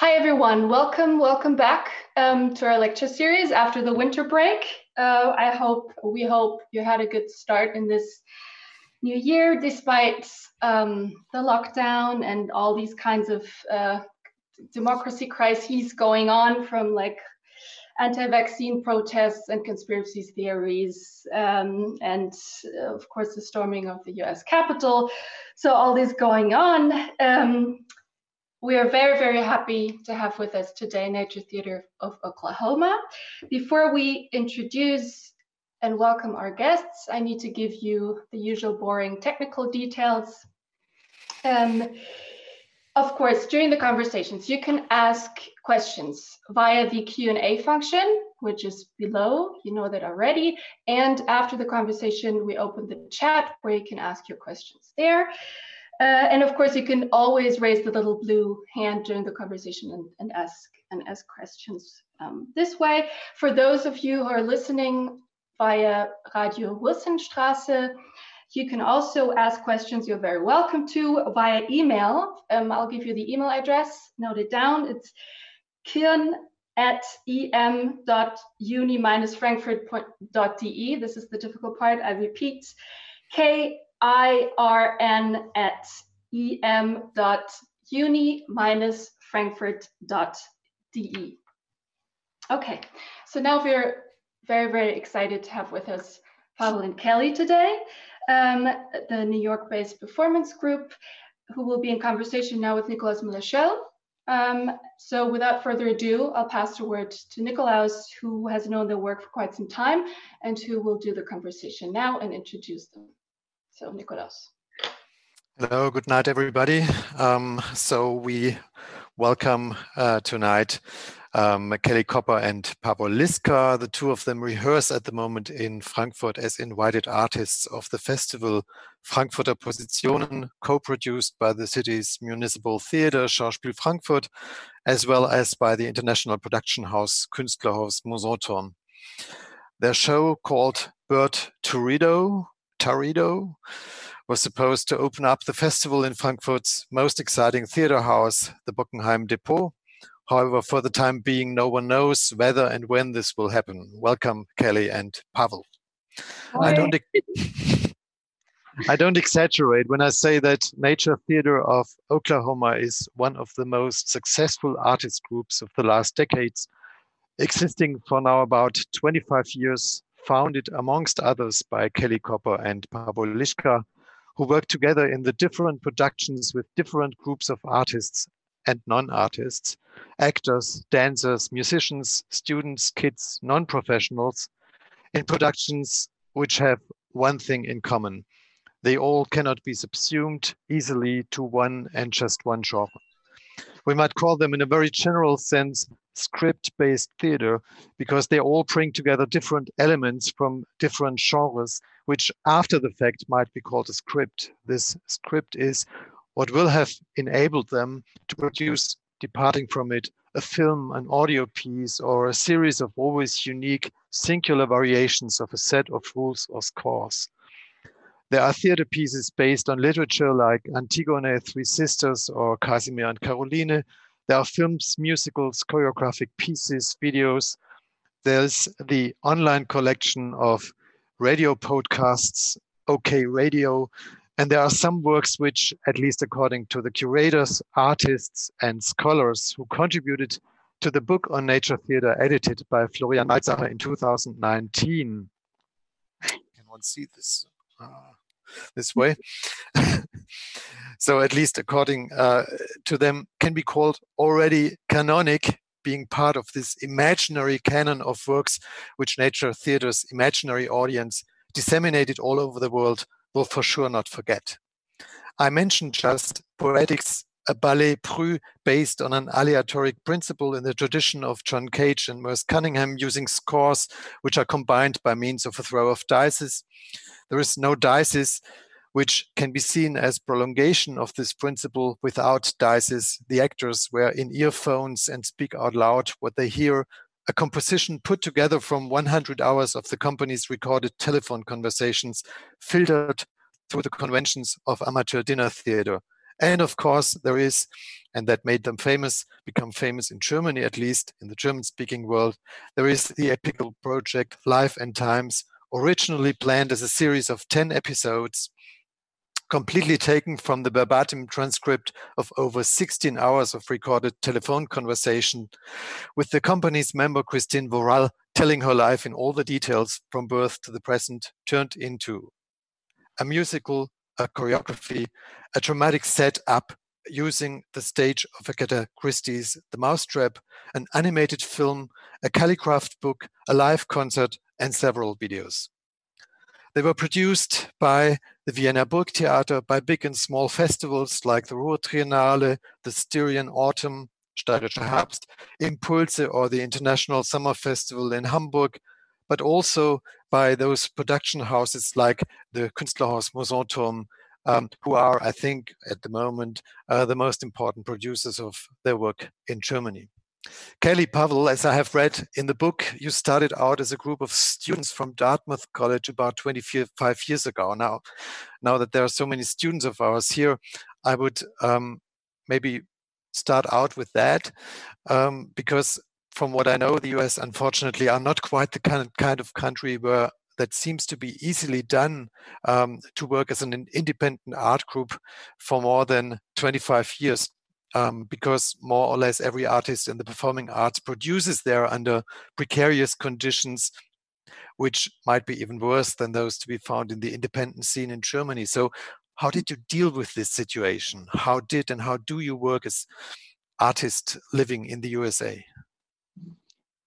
Hi, everyone. Welcome, welcome back um, to our lecture series after the winter break. Uh, I hope, we hope you had a good start in this new year, despite um, the lockdown and all these kinds of uh, democracy crises going on from like anti-vaccine protests and conspiracy theories, um, and of course the storming of the U.S. Capitol. So all this going on. Um, we are very, very happy to have with us today Nature Theater of Oklahoma. Before we introduce and welcome our guests, I need to give you the usual boring technical details. Um, of course, during the conversations, you can ask questions via the Q&A function, which is below, you know that already. And after the conversation, we open the chat where you can ask your questions there. Uh, and of course, you can always raise the little blue hand during the conversation and, and ask and ask questions um, this way. For those of you who are listening via Radio Wilsonstraße, you can also ask questions you're very welcome to via email. Um, I'll give you the email address, note it down. It's kirn at em.uni-frankfurt.de. This is the difficult part. I repeat, K irn at em.uni-frankfurt.de. Okay, so now we're very, very excited to have with us Pavel and Kelly today, um, the New York-based performance group, who will be in conversation now with Nicolas Müller-Schöll. Um, so without further ado, I'll pass the word to Nicolas, who has known their work for quite some time and who will do the conversation now and introduce them. So Nicolas. Hello, good night, everybody. Um, so we welcome uh, tonight um, Kelly Copper and Pavel Liska. The two of them rehearse at the moment in Frankfurt as invited artists of the festival Frankfurter Positionen, co-produced by the city's municipal theater Schauspiel Frankfurt, as well as by the international production house Künstlerhaus Mousonturm. Their show called Burt Turrido Turrido was supposed to open up the festival in Frankfurt's most exciting theater house, the Bockenheim Depot. However, for the time being, no one knows whether and when this will happen. Welcome, Kelly and Pavel. I don't, I don't exaggerate when I say that Nature Theater of Oklahoma is one of the most successful artist groups of the last decades, existing for now about 25 years founded amongst others by Kelly Copper and Pavel Liska, who work together in the different productions with different groups of artists and non-artists, actors, dancers, musicians, students, kids, non-professionals, in productions which have one thing in common. They all cannot be subsumed easily to one and just one genre. We might call them in a very general sense script-based theater because they all bring together different elements from different genres, which after the fact might be called a script. This script is what will have enabled them to produce, departing from it, a film, an audio piece, or a series of always unique singular variations of a set of rules or scores. There are theater pieces based on literature like Antigone, Three Sisters, or Casimir and Caroline, there are films, musicals, choreographic pieces, videos. There's the online collection of radio podcasts, OK Radio. And there are some works which, at least according to the curators, artists, and scholars who contributed to the book on nature theater edited by Florian Malzacher in 2019. Can one see this uh, this way? so at least according uh, to them, can be called already canonic, being part of this imaginary canon of works which Nature Theatre's imaginary audience disseminated all over the world will for sure not forget. I mentioned just Poetics, a ballet brut based on an aleatoric principle in the tradition of John Cage and Merce Cunningham using scores which are combined by means of a throw of dices. There is no dices, which can be seen as prolongation of this principle without dices. The actors wear in earphones and speak out loud what they hear, a composition put together from 100 hours of the company's recorded telephone conversations, filtered through the conventions of amateur dinner theater. And of course, there is and that made them famous, become famous in Germany at least, in the German speaking world. There is the epical project Life and Times, originally planned as a series of 10 episodes, completely taken from the verbatim transcript of over 16 hours of recorded telephone conversation with the company's member Kristin Worrall telling her life in all the details from birth to the present turned into a musical, a choreography, a dramatic setup using the stage of Agatha Christie's The Mousetrap, an animated film, a calligraphed book, a live concert, and several videos. They were produced by the Vienna Burgtheater, by big and small festivals like the Ruhr Triennale, the Styrian Autumn, Steirischer Herbst, Impulse, or the International Summer Festival in Hamburg, but also by those production houses like the Künstlerhaus Mousonturm, um, who are, I think, at the moment, uh, the most important producers of their work in Germany. Kelly Pavel, as I have read in the book, you started out as a group of students from Dartmouth College about 25 years ago. Now, now that there are so many students of ours here, I would um, maybe start out with that um, because from what I know, the US unfortunately are not quite the kind of, kind of country where that seems to be easily done um, to work as an independent art group for more than 25 years um, because more or less every artist in the performing arts produces there under precarious conditions, which might be even worse than those to be found in the independent scene in Germany. So, how did you deal with this situation? How did and how do you work as artist living in the USA?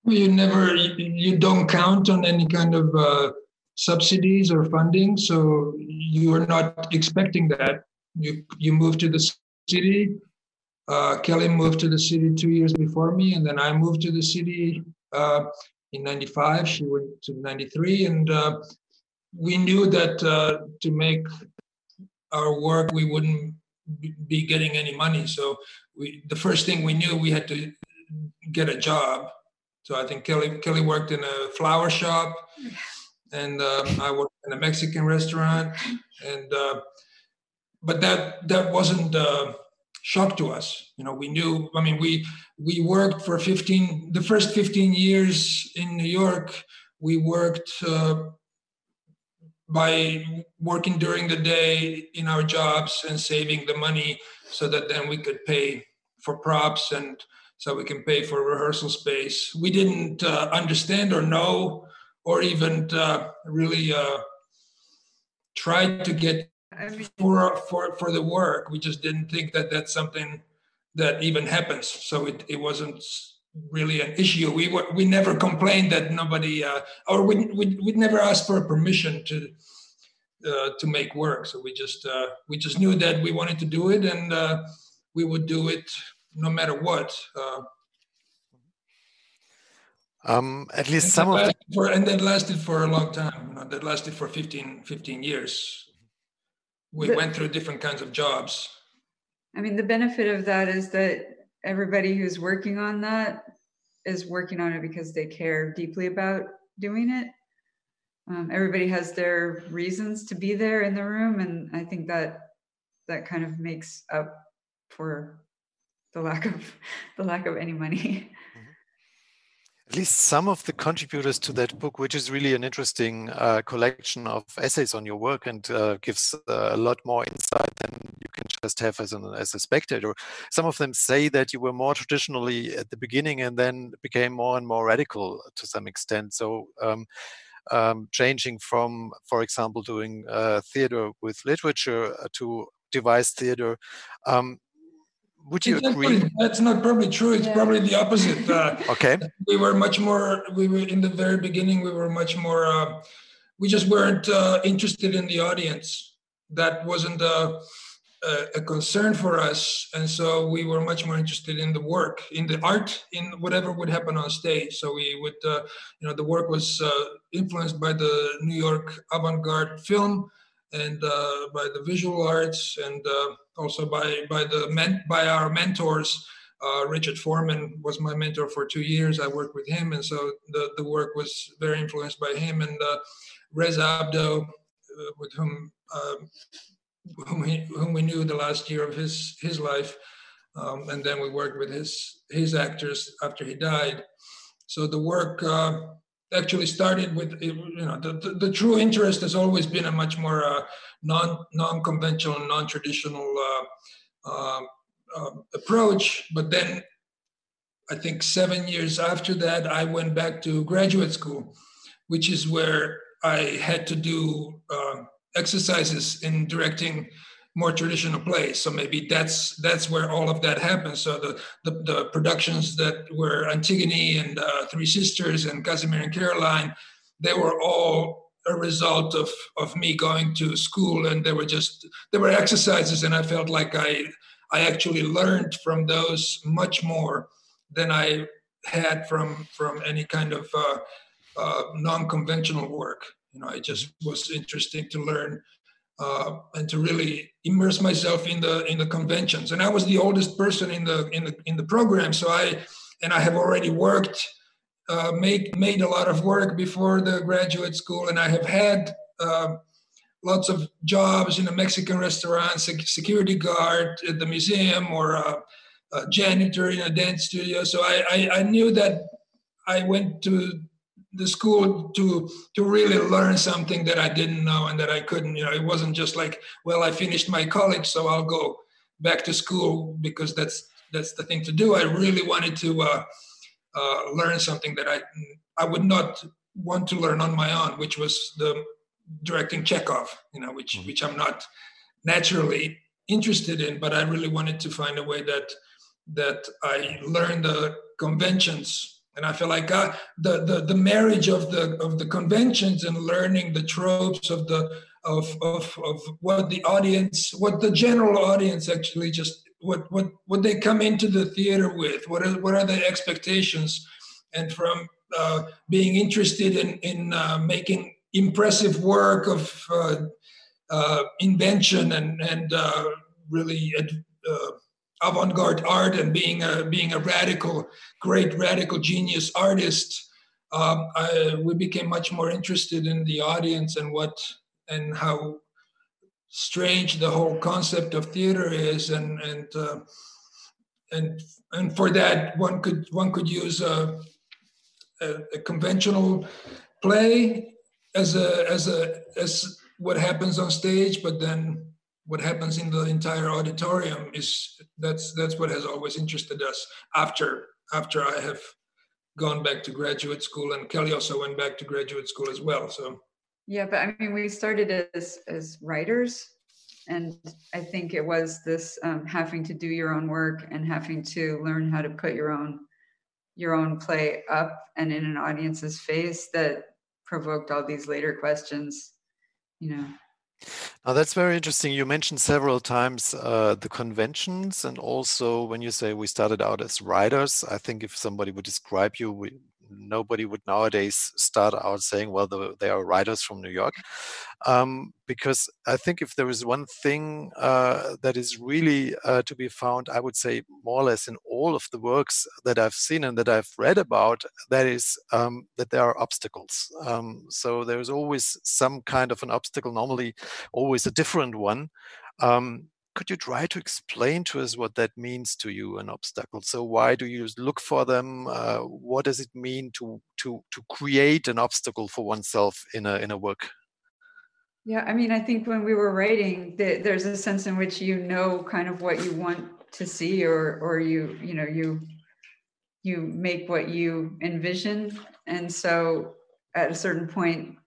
You never, you don't count on any kind of uh, subsidies or funding, so you are not expecting that. You you move to the city, uh, Kelly moved to the city two years before me, and then I moved to the city uh, in '95. She went to '93, and uh, we knew that uh, to make our work, we wouldn't be getting any money. So we, the first thing we knew, we had to get a job. So I think Kelly Kelly worked in a flower shop, and uh, I worked in a Mexican restaurant, and uh, but that that wasn't shock to us. You know, we knew. I mean, we we worked for 15. The first 15 years in New York, we worked uh, by working during the day in our jobs and saving the money so that then we could pay for props and so we can pay for rehearsal space. We didn't uh, understand or know or even uh, really uh, try to get for for for the work. We just didn't think that that's something that even happens. So it, it wasn't really an issue. We were, we never complained that nobody uh, or we we we never asked for permission to uh, to make work. So we just uh, we just knew that we wanted to do it and uh, we would do it no matter what. Uh. um, at least some of the... for, and that lasted for a long time. You know, that lasted for 15, 15 years we the, went through different kinds of jobs. I mean, the benefit of that is that everybody who's working on that is working on it because they care deeply about doing it. Um, everybody has their reasons to be there in the room, and I think that that kind of makes up for the lack of the lack of any money. at least some of the contributors to that book, which is really an interesting uh, collection of essays on your work and uh, gives uh, a lot more insight than you can just have as, an, as a spectator. Some of them say that you were more traditionally at the beginning and then became more and more radical to some extent. So, um, um, changing from, for example, doing uh, theater with literature uh, to devised theater. Um, would you agree? That's not probably true. It's yeah. probably the opposite. Uh, okay. We were much more. We were in the very beginning. We were much more. Uh, we just weren't uh, interested in the audience. That wasn't a, a, a, concern for us, and so we were much more interested in the work, in the art, in whatever would happen on stage. So we would, uh, you know, the work was uh, influenced by the New York avant-garde film and uh, by the visual arts and also by by the men, by our mentors. Uh, Richard Foreman was my mentor for two years. I worked with him, and so the, the work was very influenced by him. And uh, Reza Abdoh, uh, with whom um, whom, he, whom we knew the last year of his his life, um, and then we worked with his his actors after he died. So the work uh, actually started with you know the, the, the, true interest has always been a much more uh, non non conventional, non traditional uh, uh, approach. But then I think seven years after that, I went back to graduate school, which is where I had to do uh, exercises in directing more traditional plays. So maybe that's that's where all of that happens. So the the, the productions that were Antigone and uh, Three Sisters and Casimir and Caroline, they were all a result of of me going to school, and they were just they were exercises, and I felt like I I actually learned from those much more than I had from from any kind of uh, uh, non-conventional work. You know, it just was interesting to learn uh, and to really immerse myself in the in the conventions. And I was the oldest person in the in the in the program, so I and I have already worked, uh, made made a lot of work before the graduate school, and I have had. Uh, lots of jobs in a Mexican restaurant, security guard at the museum, or a, a janitor in a dance studio. So I, I, I knew that I went to the school to to really learn something that I didn't know and that I couldn't. You know, it wasn't just like, well, I finished my college, so I'll go back to school because that's that's the thing to do. I really wanted to uh, uh, learn something that I I would not want to learn on my own, which was the directing Chekhov. You know, which mm-hmm. which I'm not naturally interested in, but I really wanted to find a way that that I learned the conventions and I feel like uh, the, the the marriage of the of the conventions and learning the tropes of the of, of of what the audience, what the general audience actually just what what what they come into the theater with, what are what are the expectations, and from uh, being interested in in uh, making impressive work of uh, uh, invention and and uh, really avant-garde art and being a being a radical, great radical genius artist, um, I, we became much more interested in the audience and what and how strange the whole concept of theater is, and and uh, and and for that one could one could use a, a, a conventional play as a as a as what happens on stage, but then what happens in the entire auditorium is that's that's what has always interested us after after I have gone back to graduate school and Kelly also went back to graduate school as well. So yeah but I mean we started as as writers and I think it was this um, having to do your own work and having to learn how to put your own your own play up and in an audience's face that provoked all these later questions you know now that's very interesting. You mentioned several times uh, the conventions, and also when you say we started out as writers, I think if somebody would describe you, we, nobody would nowadays start out saying, well, the, they are writers from New York. Um, because I think if there is one thing uh, that is really uh, to be found, I would say more or less in all of the works that I've seen and that I've read about, that is um, that there are obstacles. Um, so there is always some kind of an obstacle, normally always a different one. Um, could you try to explain to us what that means to you an obstacle? So why do you look for them? Uh, what does it mean to to to create an obstacle for oneself in a in a work? Yeah i mean i think when we were writing there's a sense in which you know kind of what you want to see or or you you know you you make what you envision. And so at a certain point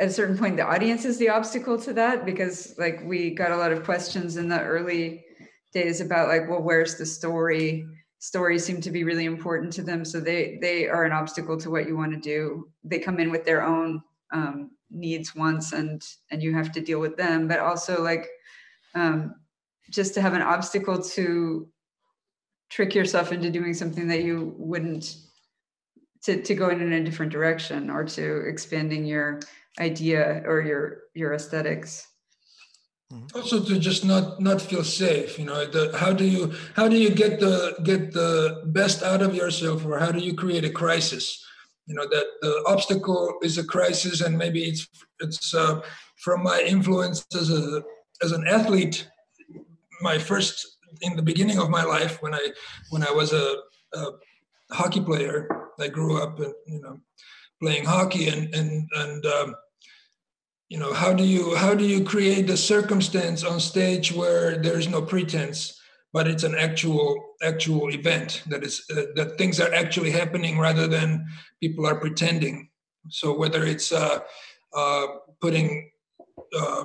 at a certain point the audience is the obstacle to that because like we got a lot of questions in the early days about like well where's the story? Stories seem to be really important to them so they they are an obstacle to what you want to do. They come in with their own um, needs wants and and you have to deal with them but also like um, just to have an obstacle to trick yourself into doing something that you wouldn't to, to go in a different direction or to expanding your idea or your your aesthetics mm-hmm. also to just not not feel safe you know the, how do you how do you get the get the best out of yourself or how do you create a crisis you know that the obstacle is a crisis and maybe it's it's uh, from my influence as a as an athlete my first in the beginning of my life when I when I was a, a hockey player. I grew up, in, you know, playing hockey, and and and um, you know how do you how do you create the circumstance on stage where there is no pretense, but it's an actual actual event that is uh, that things are actually happening rather than people are pretending. So whether it's uh, uh, putting uh,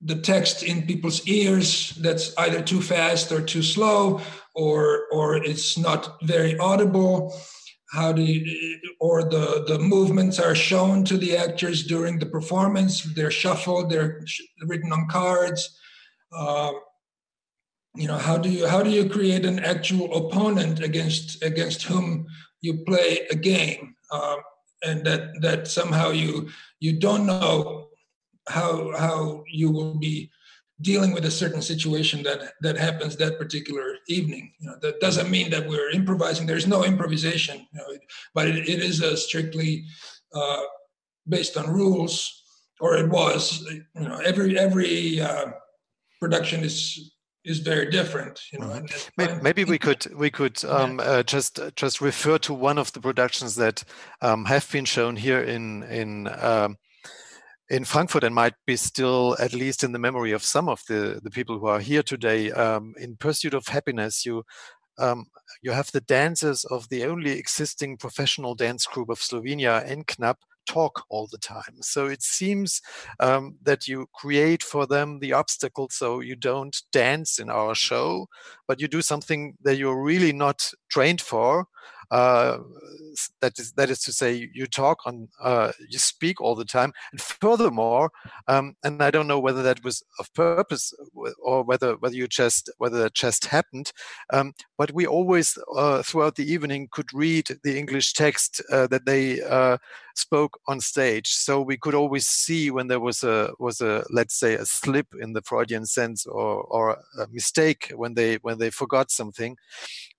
the text in people's ears that's either too fast or too slow or or it's not very audible how do you, or the the movements are shown to the actors during the performance they're shuffled they're written on cards. Uh, you know how do you how do you create an actual opponent against against whom you play a game? Uh, and that that somehow you you don't know how how you will be dealing with a certain situation that that happens that particular evening. You know, that doesn't mean that we're improvising. There's no improvisation, you know, but it, it is a strictly uh, based on rules, or it was. You know, every every uh, production is is very different you know maybe, maybe, we could we could um, uh, just just refer to one of the productions that um, have been shown here in in um, in Frankfurt and might be still, at least in the memory of some of the, the people who are here today, um, in Pursuit of Happiness, you um, you have the dancers of the only existing professional dance group of Slovenia, En-Knap, talk all the time. So it seems um, that you create for them the obstacle so you don't dance in our show, but you do something that you're really not trained for. Uh, that is that is to say you talk on uh, you speak all the time. And furthermore um, and i don't know whether that was of purpose or whether whether you just whether that just happened um, but we always uh, throughout the evening could read the english text uh, that they uh, spoke on stage. So we could always see when there was a was a let's say a slip in the freudian sense or or a mistake when they when they forgot something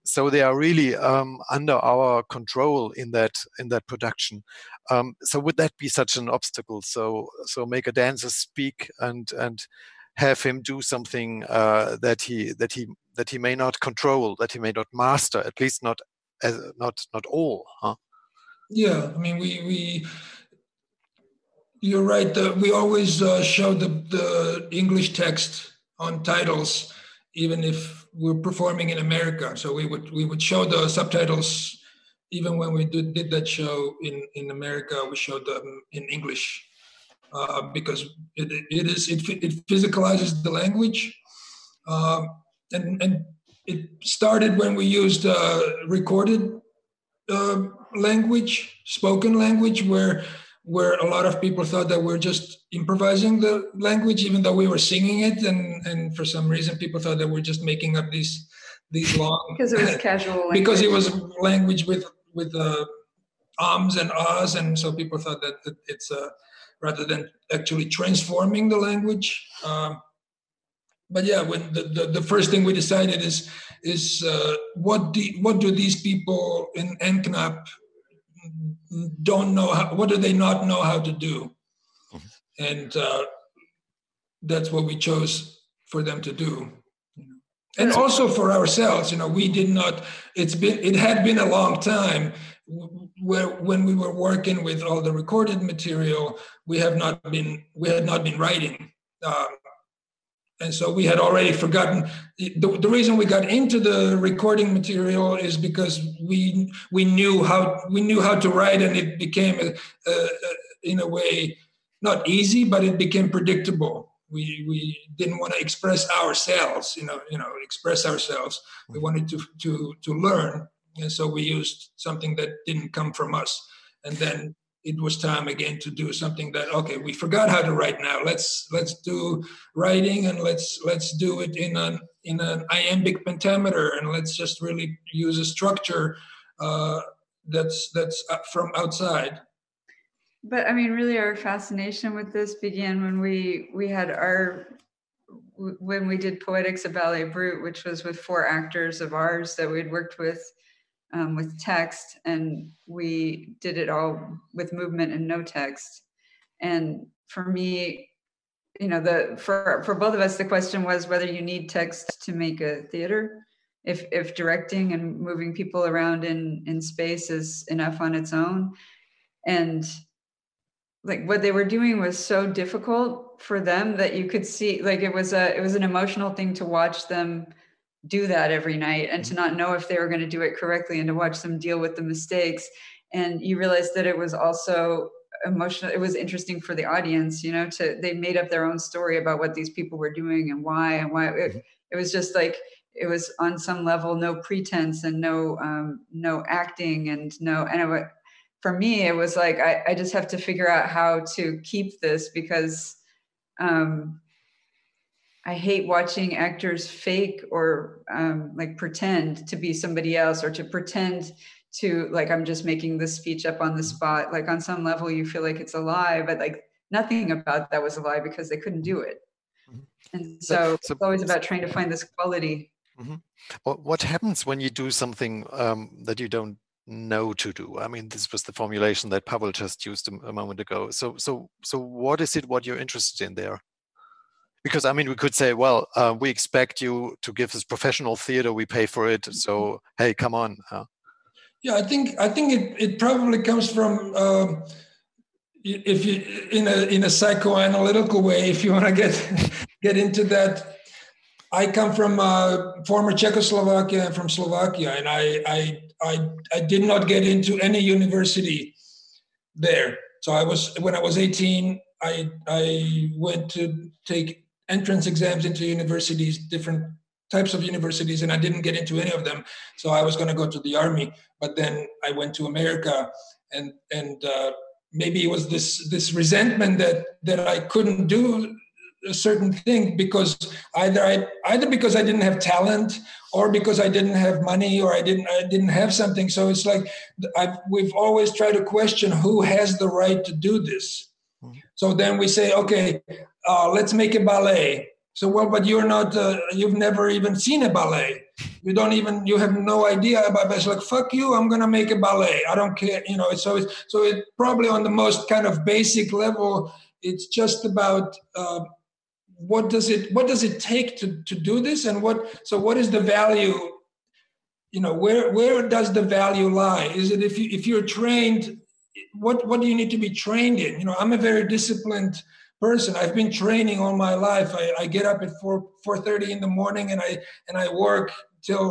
so they are really um, under our control in that in that production. Um, so would that be such an obstacle? So so make a dancer speak and and have him do something uh, that he that he that he may not control, that he may not master, at least not as not not all. Huh? Yeah, I mean we we. You're right. Uh, we always uh, show the, the English text on titles, even if we're performing in America, so we would we would show the subtitles even when we did, did that show in in America. We showed them in English uh, because it, it is it, it physicalizes the language, uh, and and it started when we used uh, recorded uh, language, spoken language, where where a lot of people thought that we're just improvising the language, even though we were singing it, and and for some reason people thought that we're just making up these these long because it was casual because it was language with with uh, ums and ahs, and so people thought that, that it's uh, rather than actually transforming the language. Um, but yeah, when the, the, the, first thing we decided is is uh, what do what do these people in En-Knap don't know how, what do they not know how to do mm-hmm. and uh, that's what we chose for them to do and also for ourselves you know we did not it's been it had been a long time where when we were working with all the recorded material we have not been we had not been writing um, and so we had already forgotten. The, the reason we got into the recording material is because we we knew how we knew how to write and it became a, a, a, in a way not easy but it became predictable. We we didn't want to express ourselves you know you know express ourselves. We mm-hmm. wanted to to to learn. And so we used something that didn't come from us. And then it was time again to do something that okay we forgot how to write now. Let's let's do writing and let's let's do it in an in an iambic pentameter and let's just really use a structure uh, that's that's from outside. But i mean really our fascination with this began when we we had our when we did poetics of ballet brut which was with four actors of ours that we'd worked with um, with text, and we did it all with movement and no text. And for me, you know the for for both of us the question was whether you need text to make a theater if if directing and moving people around in in space is enough on its own and like what they were doing was so difficult for them that you could see like it was a it was an emotional thing to watch them do that every night and to not know if they were going to do it correctly and to watch them deal with the mistakes. And you realize that it was also emotional it was interesting for the audience you know to they made up their own story about what these people were doing and why and why it, it was just like it was on some level no pretense and no um, no acting and no and it, for me it was like I, I just have to figure out how to keep this because um, I hate watching actors fake or um, like pretend to be somebody else or to pretend to like I'm just making this speech up on the spot. Like on some level, you feel like it's a lie, but like nothing about that was a lie because they couldn't do it. Mm-hmm. And so, so, it's always about trying to find this quality. Mm-hmm. What, what happens when you do something um, that you don't know to do? I mean, this was the formulation that Pavel just used a, a moment ago. So, so, so, what is it? What you're interested in there? Because I mean, we could say, well, uh, we expect you to give this professional theater, we pay for it, so mm-hmm. hey, come on. Uh, yeah, I think I think it, it probably comes from um, if you in a in a psychoanalytical way, if you want to get get into that. I come from uh, former Czechoslovakia and from Slovakia, and I, I I I did not get into any university there. So I was when I was 18, I I went to take entrance exams into universities, different types of universities, and I didn't get into any of them. So I was going to go to the army, but then I went to America, and and uh, maybe it was this this resentment that that I couldn't do a certain thing because either I either because I didn't have talent or because I didn't have money or I didn't I didn't have something. So it's like I've, we've always tried to question who has the right to do this. So then we say, okay, uh, let's make a ballet. So well, but you're not. Uh, you've never even seen a ballet. You don't even. You have no idea about. It. It's like fuck you. I'm gonna make a ballet. I don't care. You know. So it's so it probably on the most kind of basic level. It's just about uh, what does it what does it take to to do this and what so what is the value you know where where does the value lie is it if you if you're trained what what do you need to be trained in you know i'm a very disciplined person. I've been training all my life. I, I get up at 4 4:30 in the morning and I and I work till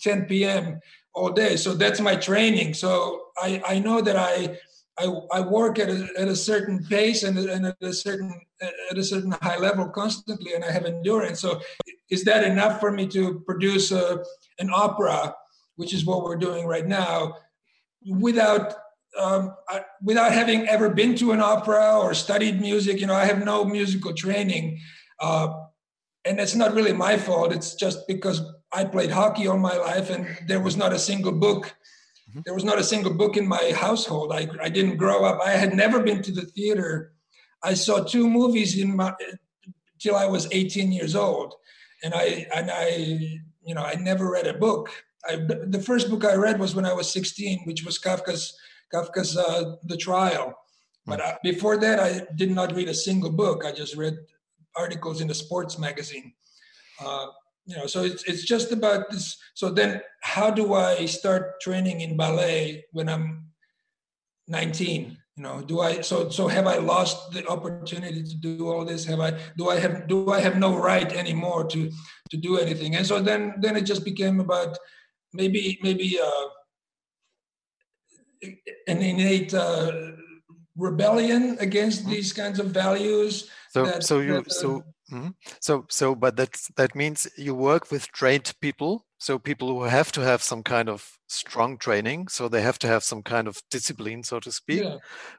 10 p.m. all day. So that's my training. So I, I know that I I, I work at a, at a certain pace and, and at a certain at a certain high level constantly, and I have endurance. So is that enough for me to produce a, an opera, which is what we're doing right now, without um, I, without having ever been to an opera or studied music, you know, I have no musical training. Uh, and it's not really my fault. It's just because I played hockey all my life and there was not a single book. Mm-hmm. There was not a single book in my household. I, I didn't grow up. I had never been to the theater. I saw two movies in my till I was 18 years old. And I, and I, you know, I never read a book. I, the first book I read was when I was 16, which was Kafka's Kafka's uh, The Trial. But uh, before that, I did not read a single book. I just read articles in the sports magazine. Uh, you know, so it's it's just about this. So then, how do I start training in ballet when I'm 19? You know, do I so so have I lost the opportunity to do all this? Have I do I have do I have no right anymore to to do anything? And so then then it just became about maybe maybe. Uh, an innate uh, rebellion against mm-hmm. these kinds of values. So, that, so you, that, uh, so, mm-hmm. so, so, but that's that means you work with trained people. So people who have to have some kind of strong training, so they have to have some kind of discipline, so to speak. Yeah.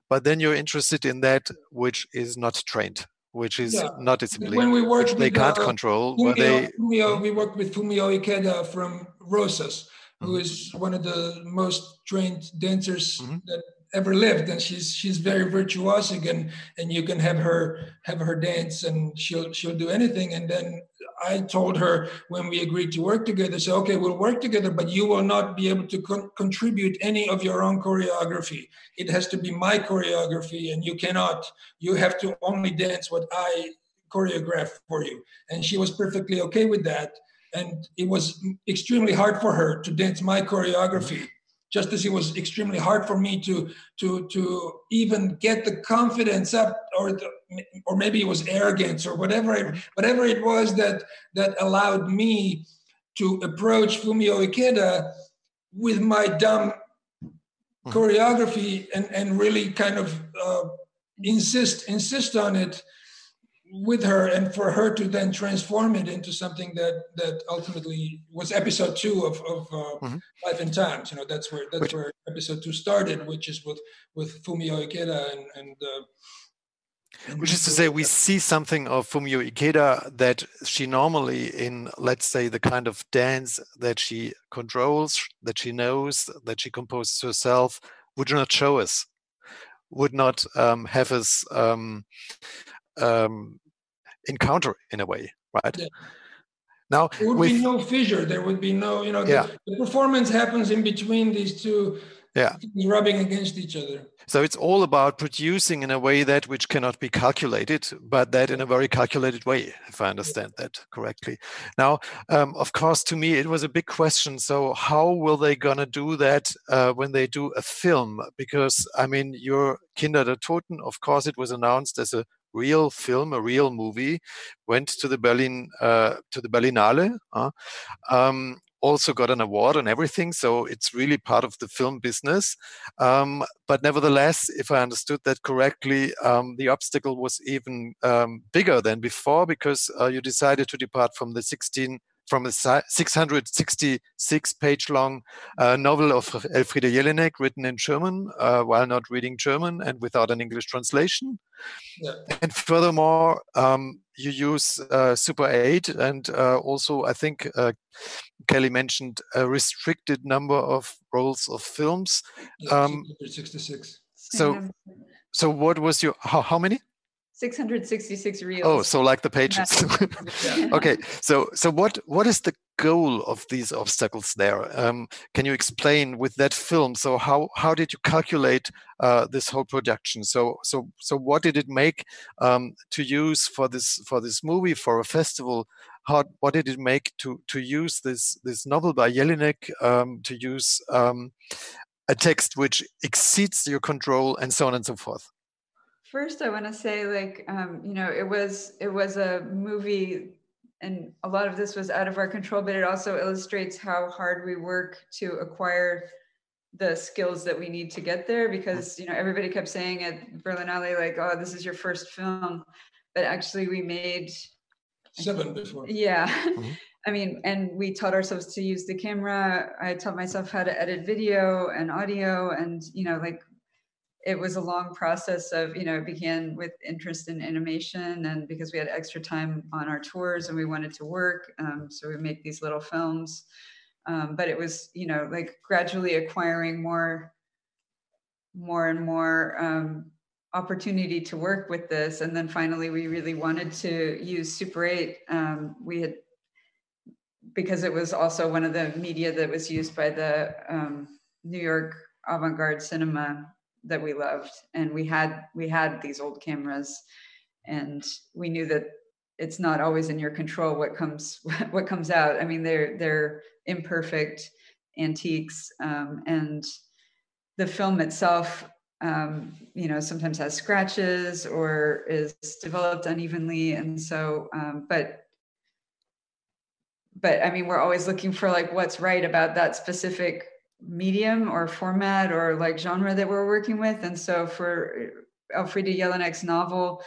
But then you're interested in that which is not trained, which is yeah. not disciplined, when we work which they can't uh, control. Fumiyo, they, Fumiyo, we work with Fumiyo Ikeda from Rosas who is one of the most trained dancers mm-hmm. that ever lived and she's she's very virtuosic and and you can have her have her dance and she'll she'll do anything and then i told her when we agreed to work together say okay we'll work together but you will not be able to con- contribute any of your own choreography it has to be my choreography and you cannot you have to only dance what i choreograph for you. And she was perfectly okay with that. And it was extremely hard for her to dance my choreography, just as it was extremely hard for me to to to even get the confidence up, or the, or maybe it was arrogance or whatever it, whatever it was that that allowed me to approach Fumiyo Ikeda with my dumb choreography and and really kind of uh, insist insist on it with her and for her to then transform it into something that that ultimately was episode two of, of uh, mm-hmm. life and times you know that's where that's which, where episode two started which is with with fumiyo ikeda and and uh, which is to say, we see something of Fumiyo Ikeda that she normally, in let's say the kind of dance that she controls, that she knows, that she composes herself, would not show us, would not um, have us um, um, encounter in a way, right? Yeah. Now, there would with, be no fissure. There would be no, you know, the, yeah. the performance happens in between these two yeah. rubbing against each other. So it's all about producing in a way that which cannot be calculated, but that in a very calculated way, if I understand that correctly. Now, um, of course, to me, it was a big question. So how will they gonna do that uh, when they do a film? Because I mean, your Kinder der Toten, of course, it was announced as a real film, a real movie, went to the Berlin uh, to the Berlinale. Uh, um, also got an award and everything, so it's really part of the film business. Um, but nevertheless, if I understood that correctly, um, the obstacle was even um, bigger than before because uh, you decided to depart from the 16 from a 666 page long uh, novel of Elfriede Jelinek written in German uh, while not reading German and without an English translation. Yeah. And furthermore, um, you use uh, Super 8 and uh, also, I think uh, Kelly mentioned a restricted number of rolls of films. Yeah, um, 66. So, so what was your, how, how many? 666 reels. Oh, so like the pages. okay. So so what what is the goal of these obstacles there? Um, can you explain with that film? So how how did you calculate uh, this whole production? So so so what did it make um, to use for this for this movie for a festival? How what did it make to to use this this novel by Jelinek um, to use um, a text which exceeds your control and so on and so forth? First, I want to say, like, um, you know, it was it was a movie, and a lot of this was out of our control. But it also illustrates how hard we work to acquire the skills that we need to get there. Because you know, everybody kept saying at Berlinale, like, "Oh, this is your first film," but actually, we made seven before. Yeah. Mm-hmm. I mean, and we taught ourselves to use the camera. I taught myself how to edit video and audio, and you know, like it was a long process of you know it began with interest in animation and because we had extra time on our tours and we wanted to work um, so we make these little films. Um, but it was you know like gradually acquiring more more and more um, opportunity to work with this. And then finally we really wanted to use super 8 um, we had because it was also one of the media that was used by the um, new york avant-garde cinema that we loved. And we had we had these old cameras and we knew that it's not always in your control what comes what comes out. I mean they're they're imperfect antiques um, and the film itself um, you know sometimes has scratches or is developed unevenly. And so um, but but i mean we're always looking for like what's right about that specific medium or format or like genre that we're working with. And so for Elfriede Jelinek's novel,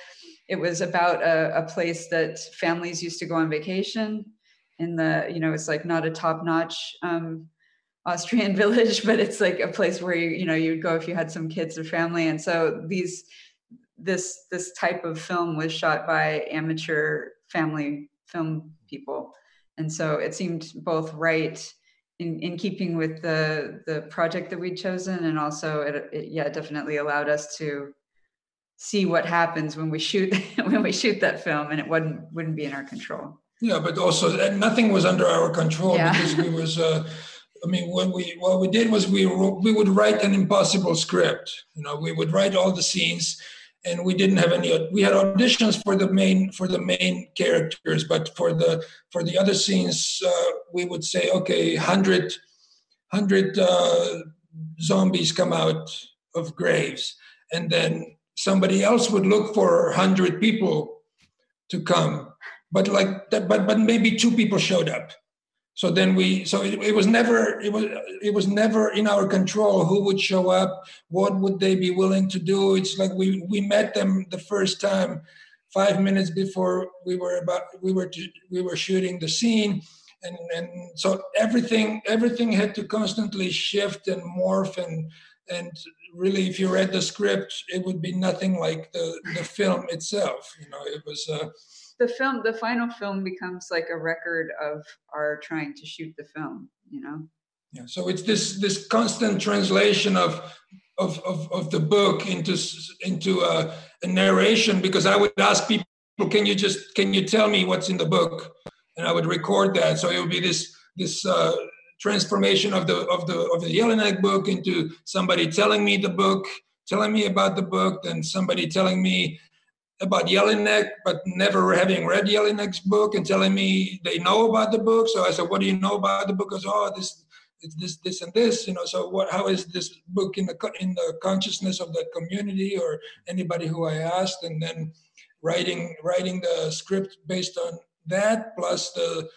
it was about a, a, place that families used to go on vacation in the, you know, it's like not a top notch um, Austrian village, but it's like a place where you, you know, you'd go if you had some kids or family. And so these, this, this type of film was shot by amateur family film people. And so it seemed both right in, in keeping with the the project that we'd chosen and also it, it, yeah definitely allowed us to see what happens when we shoot when we shoot that film and it wouldn't wouldn't be in our control yeah but also nothing was under our control yeah. because we was uh I mean, what we what we did was we we would write an impossible script. You know, we would write all the scenes, and we didn't have any. We had auditions for the main for the main characters, but for the for the other scenes, uh, we would say, okay, hundred hundred uh, zombies come out of graves, and then somebody else would look for hundred people to come, but like that, but but maybe two people showed up so then we so it, it, was never it was it was never in our control who would show up what would they be willing to do. It's like we we met them the first time five minutes before we were about we were to, we were shooting the scene. And and so everything everything had to constantly shift and morph and and really if you read the script it would be nothing like the the film itself you know. It was uh the film the final film becomes like a record of our trying to shoot the film you know? Yeah so it's this this constant translation of of of, of the book into into a, a narration because i would ask people can you just can you tell me what's in the book? And i would record that. So it would be this this uh, transformation of the of the of the Jelinek book into somebody telling me the book, telling me about the book, then somebody telling me about Jelinek, but never having read Jelinek's book and telling me they know about the book. So I said, "What do you know about the book?" Said, "Oh, this, this, this, and this." You know, so what? How is this book in the in the consciousness of the community or anybody who I asked? And then writing writing the script based on that, plus the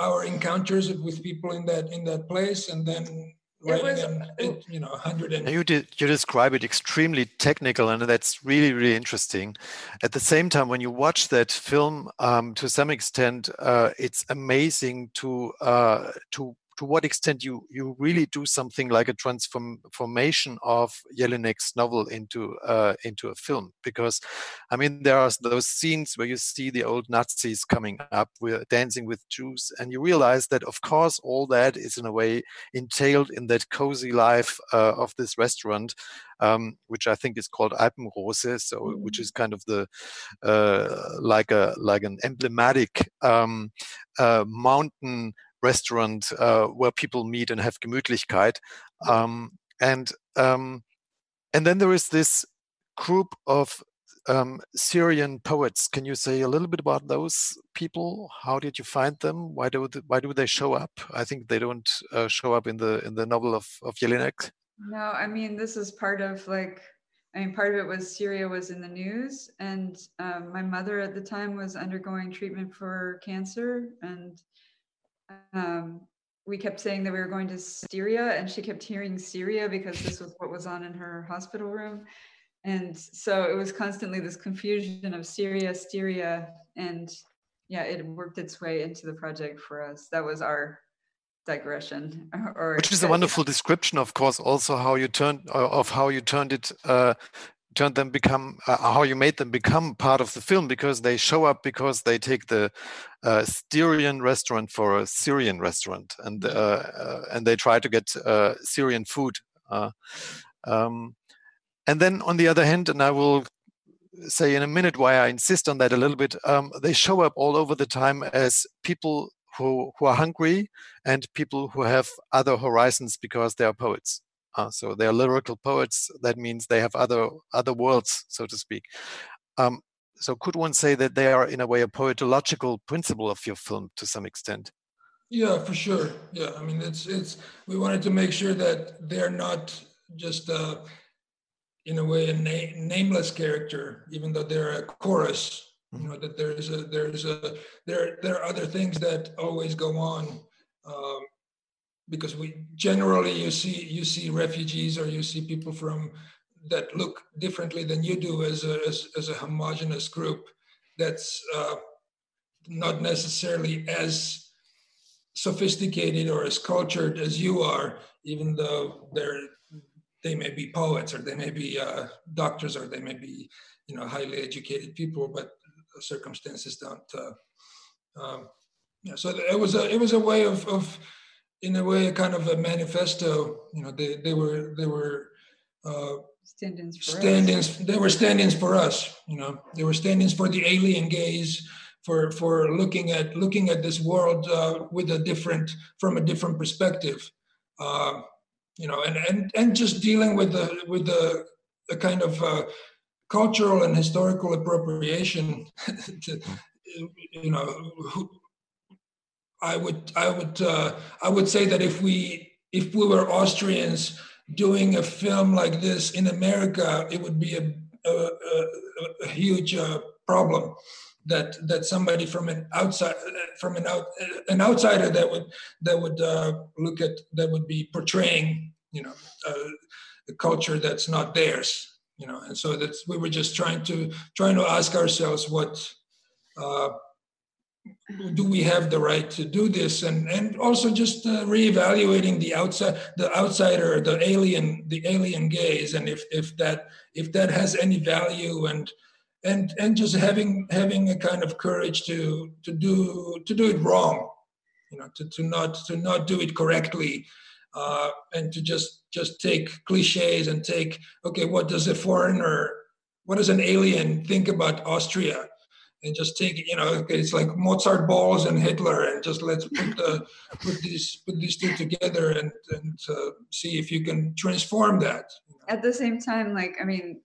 our encounters with people in that in that place, and then writing was, an, it, you know, 100 and... You, did, you describe it extremely technical, and that's really, really interesting. At the same time, when you watch that film, um, to some extent, uh, it's amazing to uh, to to what extent you you really do something like a transformation of Jelinek's novel into uh, into a film. Because I mean there are those scenes where you see the old Nazis coming up with dancing with Jews and you realize that of course all that is in a way entailed in that cozy life uh, of this restaurant um, which I think is called Alpenrose so which is kind of the uh, like a like an emblematic um, uh, mountain restaurant uh, where people meet and have Gemütlichkeit. Um, and um, and then there is this group of um, Syrian poets. Can you say a little bit about those people? How did you find them? Why do they, why do they show up? I think they don't uh, show up in the in the novel of of Jelinek. No, I mean this is part of like I mean part of it was Syria was in the news, and um, my mother at the time was undergoing treatment for cancer, and um, we kept saying that we were going to Syria, and she kept hearing Syria because this was what was on in her hospital room. And so it was constantly this confusion of Syria, Styria, and yeah, it worked its way into the project for us. That was our digression or which is a wonderful description of course also how you turned uh, of how you turned it uh, turned them become uh, how you made them become part of the film because they show up because they take the uh, Styrian restaurant for a Syrian restaurant and uh, uh and they try to get uh, Syrian food. Uh, um, and then on the other hand, and I will say in a minute why I insist on that a little bit, um, they show up all over the time as people who, who are hungry and people who have other horizons because they are poets. Uh, so they are lyrical poets. That means they have other other worlds, so to speak. Um, so could one say that they are in a way a poetological principle of your film to some extent? Yeah, for sure. Yeah, I mean it's it's we wanted to make sure that they're not just uh, in a way a na- nameless character, even though they're a chorus. You mm-hmm. know that there's a there's a there there are other things that always go on. Um, because we generally you see you see refugees or you see people from that look differently than you do as a as, as a homogenous group that's uh, not necessarily as sophisticated or as cultured as you are even though they're they may be poets or they may be uh, doctors or they may be you know highly educated people but circumstances don't uh, um, yeah so it was a it was a way of of in a way a kind of a manifesto. You know, they they were they were uh, stand-ins for stand-ins. Us. They were stand-ins for us. You know, they were stand-ins for the alien gaze, for for looking at looking at this world uh, with a different from a different perspective. Uh, you know, and and and just dealing with the with the, the kind of uh, cultural and historical appropriation. to, you know, I would I would uh, I would say that if we if we were Austrians doing a film like this in America, it would be a, a, a, a huge uh, problem that that somebody from an outside from an out an outsider that would that would uh, look at that would be portraying you know uh, a culture that's not theirs you know. And so that's we were just trying to trying to ask ourselves what uh, do we have the right to do this? And and also just uh, reevaluating the outside the outsider the alien the alien gaze and if if that if that has any value and and and just having having a kind of courage to to do to do it wrong you know to, to not to not do it correctly uh, and to just just take cliches and take okay what does a foreigner what does an alien think about austria and just take you know, it's like Mozart balls and Hitler, and just let's put the put these put these two together and and uh, see if you can transform that. At the same time, like I mean,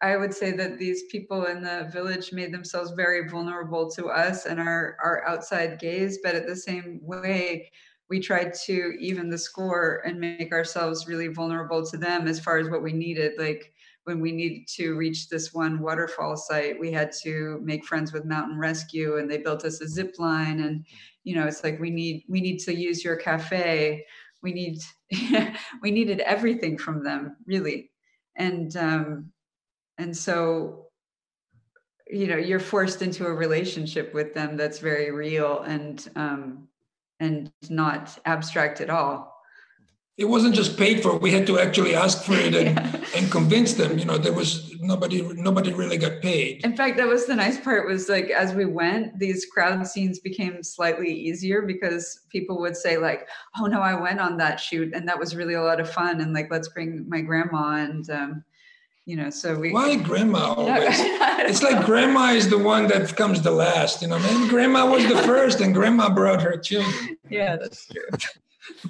I would say that these people in the village made themselves very vulnerable to us and our our outside gaze, but at the same way. We tried to even the score and make ourselves really vulnerable to them as far as what we needed. Like when we needed to reach this one waterfall site, we had to make friends with Mountain Rescue, and they built us a zip line. And you know, it's like we need we need to use your cafe. We need we needed everything from them, really. And um, and so, you know, you're forced into a relationship with them that's very real and um, and not abstract at all it wasn't just paid for we had to actually ask for it and, yeah. and convince them you know there was nobody nobody really got paid. In fact that was the nice part was like as we went these crowd scenes became slightly easier because people would say like oh no i went on that shoot and that was really a lot of fun and like let's bring my grandma and um, you know so we why grandma always? It's like grandma is the one that comes the last you know maybe grandma was the first and grandma brought her children. Yeah that's true.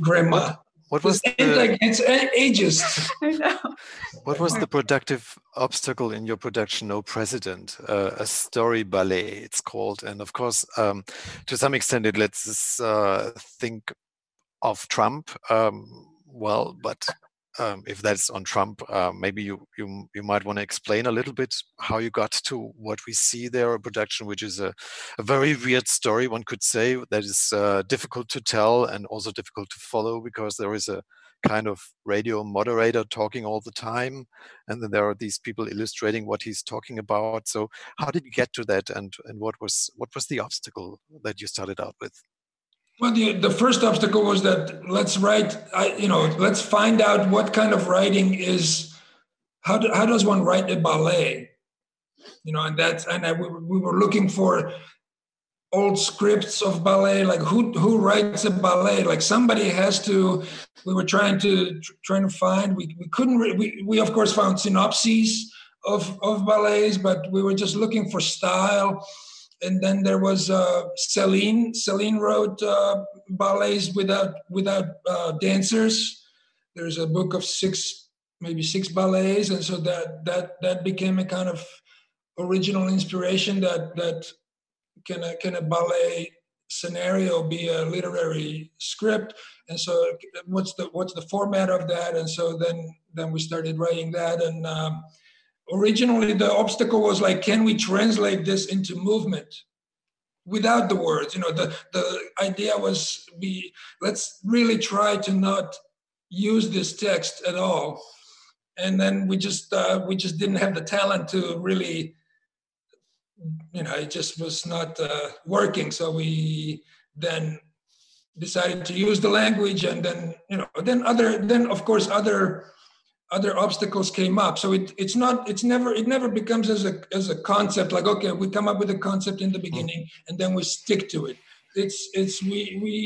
Grandma what was it's the, like it's ageist. I know. What was the productive obstacle in your production? No President, uh, a story ballet, it's called, and of course, um, to some extent, it lets us uh, think of Trump. Um, well, but um, if that's on Trump, uh, maybe you, you you might want to explain a little bit how you got to what we see there, a production which is a, a very weird story, one could say, that is uh, difficult to tell and also difficult to follow because there is a kind of radio moderator talking all the time, and then there are these people illustrating what he's talking about. So, how did you get to that, and and what was what was the obstacle that you started out with? Well, the, the first obstacle was that let's write, I, you know, let's find out what kind of writing is, how, do, how does one write a ballet? You know, and that's, and I, we, we were looking for old scripts of ballet, like who, who writes a ballet? Like somebody has to, we were trying to, trying to find, we, we couldn't, re, we, we of course found synopses of, of ballets, but we were just looking for style and then there was uh, Celine. Celine wrote uh, ballets without without uh, dancers. There's a book of six, maybe six ballets, and so that that that became a kind of original inspiration. That that can a can a ballet scenario be a literary script? And so what's the what's the format of that? And so then then we started writing that and. Um, originally the obstacle was like can we translate this into movement without the words? You know the the idea was be let's really try to not use this text at all. And then we just uh, we just didn't have the talent to really you know it just was not uh, working. So we then decided to use the language and then you know then other then of course other other obstacles came up. So it, it's not it's never it never becomes as a as a concept like okay we come up with a concept in the hmm. beginning and then we stick to it. It's it's we we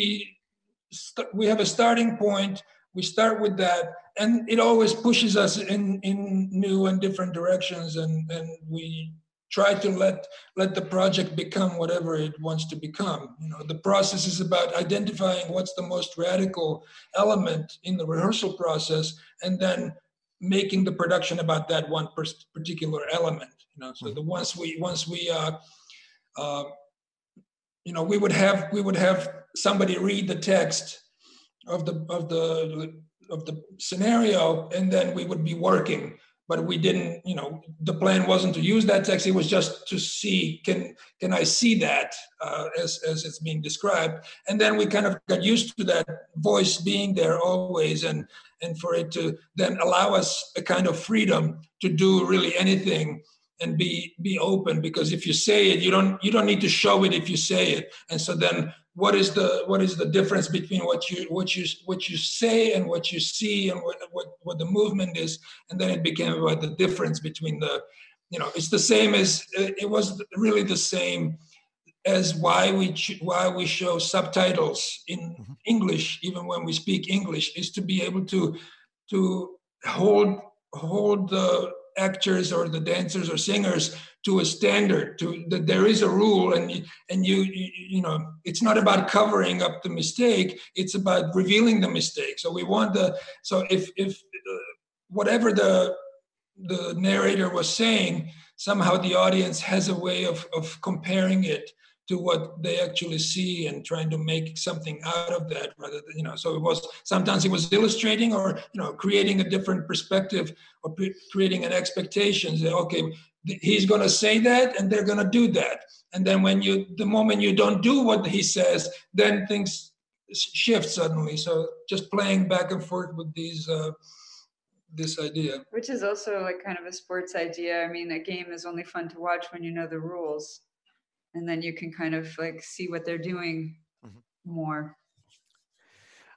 st- we have a starting point. We start with that and it always pushes us in in new and different directions and and we try to let let the project become whatever it wants to become. You know the process is about identifying what's the most radical element in the rehearsal process and then making the production about that one particular element. You know, so the once we once we uh, uh, you know we would have we would have somebody read the text of the of the of the scenario, and then we would be working but we didn't you know the plan wasn't to use that text. It was just to see can can i see that uh, as as it's being described? And then we kind of got used to that voice being there always and and for it to then allow us a kind of freedom to do really anything and be be open. Because if you say it you don't you don't need to show it if you say it. And so then what is the what is the difference between what you what you what you say and what you see and what what, what the movement is and then it became about the difference between the you know it's the same as it was really the same as why we why we show subtitles in mm-hmm. english even when we speak english is to be able to to hold hold the actors or the dancers or singers to a standard to that there is a rule and and you, you know it's not about covering up the mistake it's about revealing the mistake. So we want the so if if uh, whatever the the narrator was saying somehow the audience has a way of of comparing it to what they actually see and trying to make something out of that rather than you know so it was sometimes it was illustrating or you know creating a different perspective or pre- creating an expectation that okay he's going to say that and they're going to do that. And then when you the moment you don't do what he says then things shift suddenly. So just playing back and forth with these uh, this idea. Which is also like kind of a sports idea. I mean a game is only fun to watch when you know the rules and then you can kind of like see what they're doing mm-hmm. more.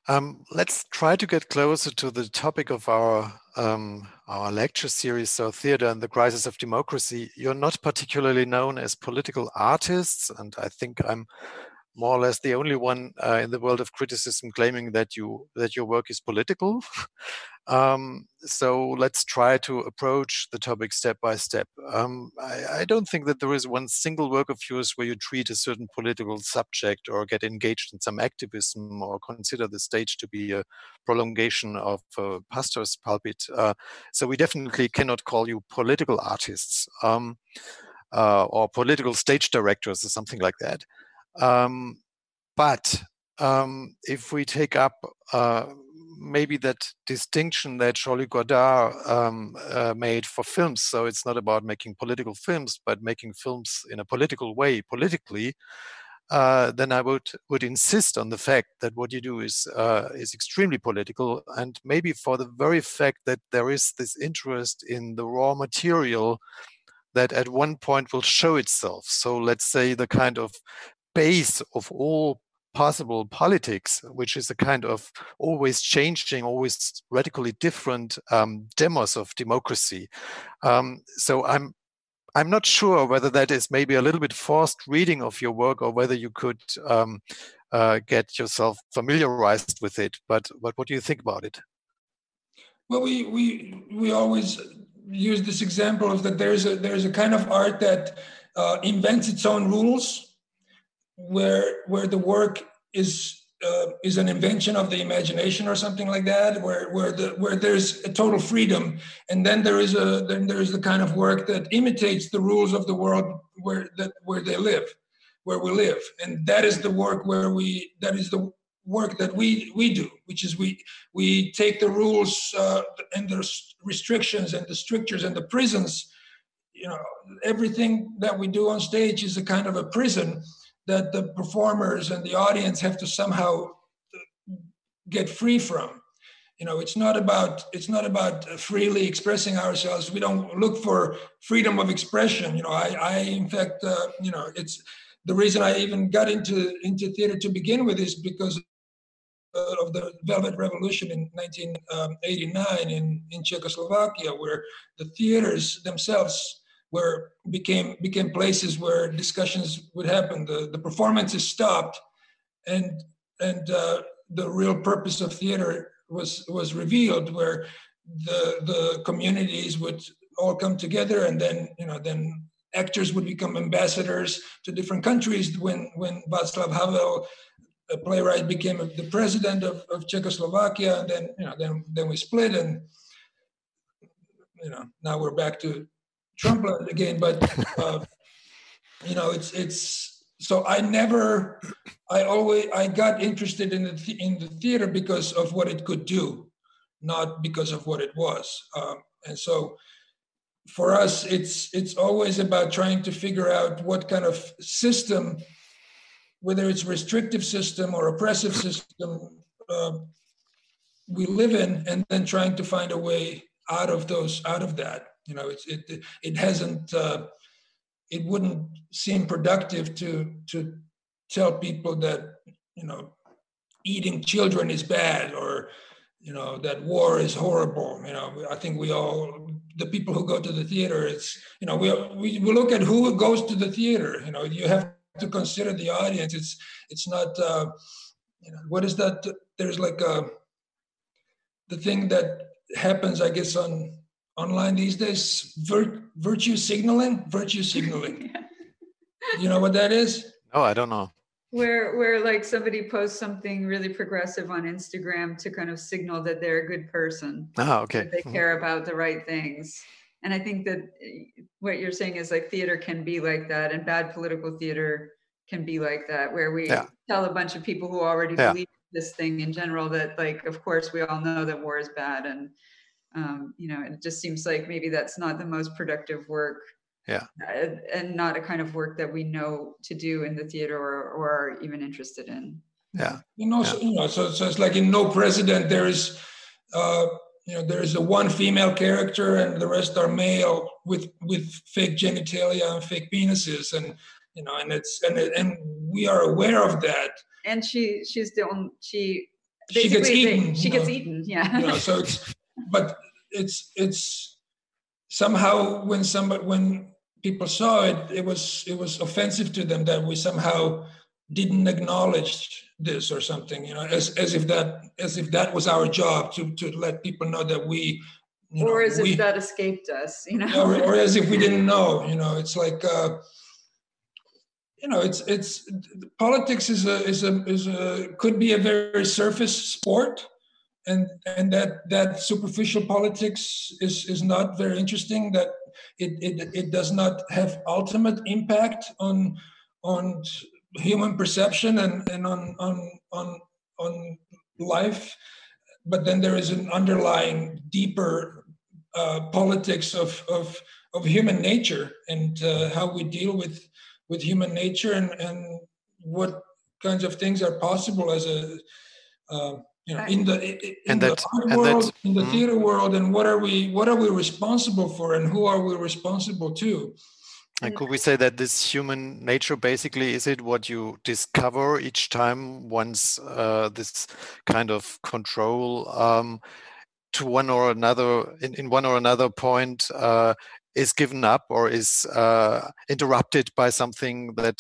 Um, let's try to get closer to the topic of our um, our lecture series, so theater and the crisis of democracy. You're not particularly known as political artists, and I think I'm more or less the only one uh, in the world of criticism claiming that you that your work is political. um, so let's try to approach the topic step by step. Um, I, I, don't think that there is one single work of yours where you treat a certain political subject or get engaged in some activism or consider the stage to be a prolongation of a pastor's pulpit. Uh, so we definitely cannot call you political artists. Um, uh, or political stage directors or something like that. Um, but um, if we take up uh, maybe that distinction that Jean-Luc Godard um, uh, made for films, so it's not about making political films, but making films in a political way, politically, uh, then I would would insist on the fact that what you do is uh, is extremely political, and maybe for the very fact that there is this interest in the raw material that at one point will show itself. So let's say the kind of base of all possible politics, which is a kind of always changing, always radically different um, demos of democracy. Um, so I'm I'm not sure whether that is maybe a little bit forced reading of your work or whether you could um, uh, get yourself familiarized with it. But but what do you think about it? Well, we we we always use this example of that there's a there's a kind of art that uh, invents its own rules where where the work is uh, is an invention of the imagination or something like that, where where the where there's a total freedom, and then there is a then there is the kind of work that imitates the rules of the world where that where they live, where we live, and that is the work where we that is the work that we we do, which is we we take the rules uh, and the restrictions and the strictures and the prisons, you know, everything that we do on stage is a kind of a prison that the performers and the audience have to somehow get free from. You know it's not about it's not about freely expressing ourselves. We don't look for freedom of expression. You know i i in fact uh, you know it's the reason i even got into into theater to begin with is because of the velvet revolution in 1989 um, in in czechoslovakia where the theaters themselves where became became places where discussions would happen. The the performances stopped, and and uh, the real purpose of theater was was revealed, where the the communities would all come together, and then you know then actors would become ambassadors to different countries. When when Václav Havel, a playwright, became the president of, of Czechoslovakia, and then you know then then we split and you know now we're back to Trump again, but uh, you know it's it's so I never I always I got interested in the in the theater because of what it could do, not because of what it was, um, and so for us it's it's always about trying to figure out what kind of system whether it's restrictive system or oppressive system uh, we live in and then trying to find a way out of those out of that you know it's it it hasn't uh, it wouldn't seem productive to to tell people that you know eating children is bad or you know that war is horrible. You know i think we all the people who go to the theater it's you know we we, we look at who goes to the theater. You know you have to consider the audience. It's it's not uh you know what is that there's like a the thing that happens i guess on online these days vir- virtue signaling virtue signaling you know what that is no i don't know where where like somebody posts something really progressive on instagram to kind of signal that they're a good person oh okay they mm-hmm. care about the right things and i think that what you're saying is like theater can be like that and bad political theater can be like that where we yeah. tell a bunch of people who already yeah. believe this thing in general that like of course we all know that war is bad and um, you know it just seems like maybe that's not the most productive work. Yeah. And not a kind of work that we know to do in the theater or, or are even interested in. Yeah. You know, yeah. So, you know so, so it's like in no president there is uh you know there is a one female character and the rest are male with with fake genitalia and fake penises. And you know and it's and and we are aware of that. And she she's the only she she gets eaten she gets know, eaten yeah. You know, so it's but it's it's somehow when somebody when people saw it, it was it was offensive to them that we somehow didn't acknowledge this or something, you know, as, as if that as if that was our job to to let people know that we you know, or as we, if that escaped us, you know, or, or, as if we didn't know, you know, it's like uh, you know, it's it's politics is a is a is a could be a very surface sport, and and that that superficial politics is is not very interesting. That it, it, it does not have ultimate impact on on human perception and, and on, on on on life but then there is an underlying deeper uh, politics of, of of human nature and uh, how we deal with with human nature and and what kinds of things are possible as a uh, you know in the in and the art world in the mm, theater world and what are we what are we responsible for and who are we responsible to? And could we say that this human nature basically is it what you discover each time once uh, this kind of control um, to one or another in, in one or another point uh, is given up or is uh, interrupted by something that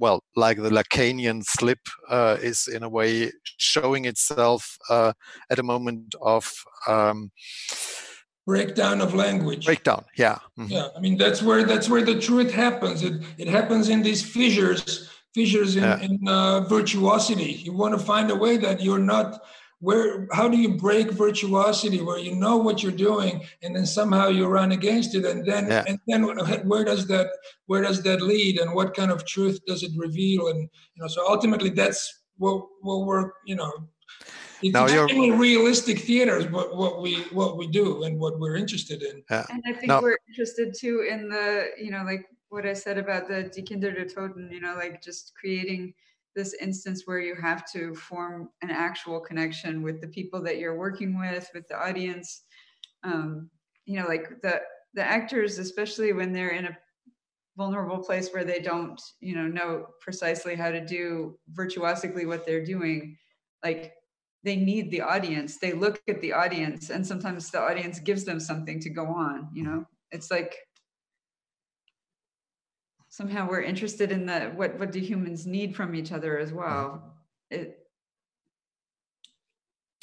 well, like the Lacanian slip uh, is in a way showing itself uh, at a moment of um, breakdown of language. Breakdown, yeah. Mm-hmm. Yeah, I mean that's where that's where the truth happens. It it happens in these fissures, fissures in, yeah. in uh, virtuosity. You want to find a way that you're not where how do you break virtuosity where you know what you're doing and then somehow you run against it and then yeah. and then where does that where does that lead and what kind of truth does it reveal and you know so ultimately that's what what we're you know it's now extremely realistic theaters what, what we what we do and what we're interested in yeah. and i think now, we're interested too in the you know like what i said about the Die Kinder der Toten you know like just creating this instance where you have to form an actual connection with the people that you're working with, with the audience. Um, you know, like the the actors, especially when they're in a vulnerable place where they don't, you know, know precisely how to do virtuosically what they're doing, like they need the audience. They look at the audience, and sometimes the audience gives them something to go on. You know, it's like somehow we're interested in the what what do humans need from each other as well it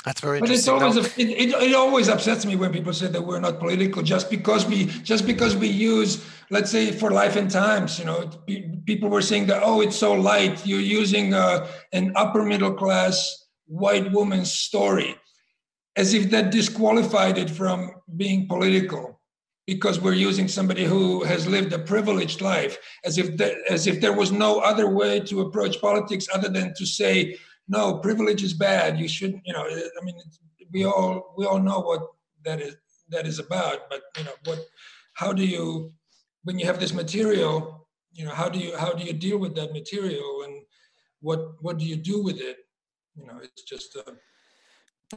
that's very but interesting. it's always a, it, it, it, always upsets me when people say that we're not political just because we just because we use let's say for life and times you know people were saying that oh it's so light you're using uh, an upper middle class white woman's story as if that disqualified it from being political because we're using somebody who has lived a privileged life as if that, as if there was no other way to approach politics other than to say no privilege is bad. You shouldn't you know i mean we all we all know what that is that is about but you know what how do you when you have this material you know how do you how do you deal with that material and what what do you do with it? You know it's just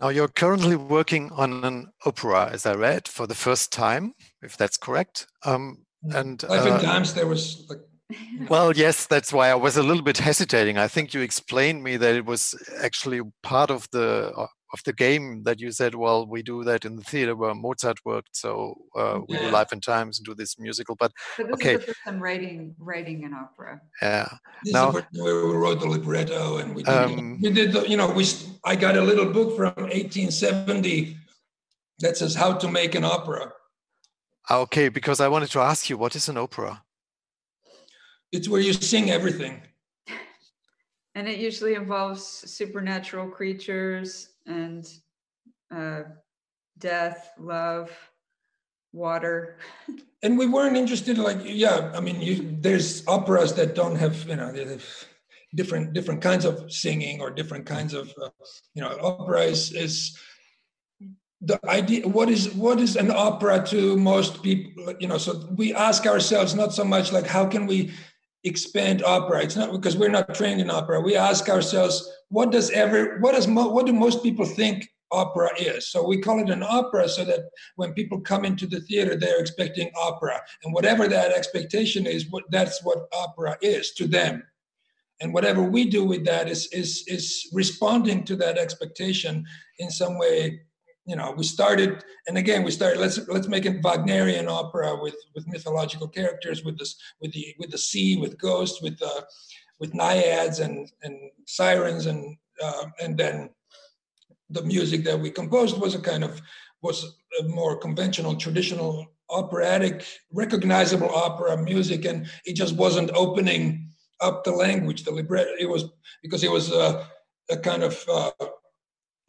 now you're currently working on an opera, as I read, for the first time, if that's correct. Um, mm. and uh, Dance, there was like. Well, yes, that's why I was a little bit hesitating. I think you explained me that it was actually part of the uh, of the game that you said, well, we do that in the theater where Mozart worked, so uh, we yeah. do Life and Times and do this musical. But so this okay, is the first time writing writing an opera. Yeah. This now we wrote the libretto and we did, um, we did the, you know, we I got a little book from 1870 that says how to make an opera. Okay, because I wanted to ask you, what is an opera? It's where you sing everything. And it usually involves supernatural creatures and uh, death, love, water. And we weren't interested, like, yeah, I mean, you, there's operas that don't have, you know, different different kinds of singing or different kinds of, uh, you know, opera is, is the idea what is what is an opera to most people you know so we ask ourselves not so much like how can we expand opera. It's not because we're not trained in opera. We ask ourselves, what does ever, what does, mo- what do most people think opera is? So we call it an opera so that when people come into the theater, they're expecting opera, and whatever that expectation is, what that's what opera is to them. And whatever we do with that is is is responding to that expectation in some way you know we started and again we started let's let's make a wagnerian opera with with mythological characters with this with the with the sea with ghosts with uh with naiads and and sirens and uh, and then the music that we composed was a kind of was a more conventional traditional operatic recognizable opera music and it just wasn't opening up the language the libretto it was because it was a, a kind of uh,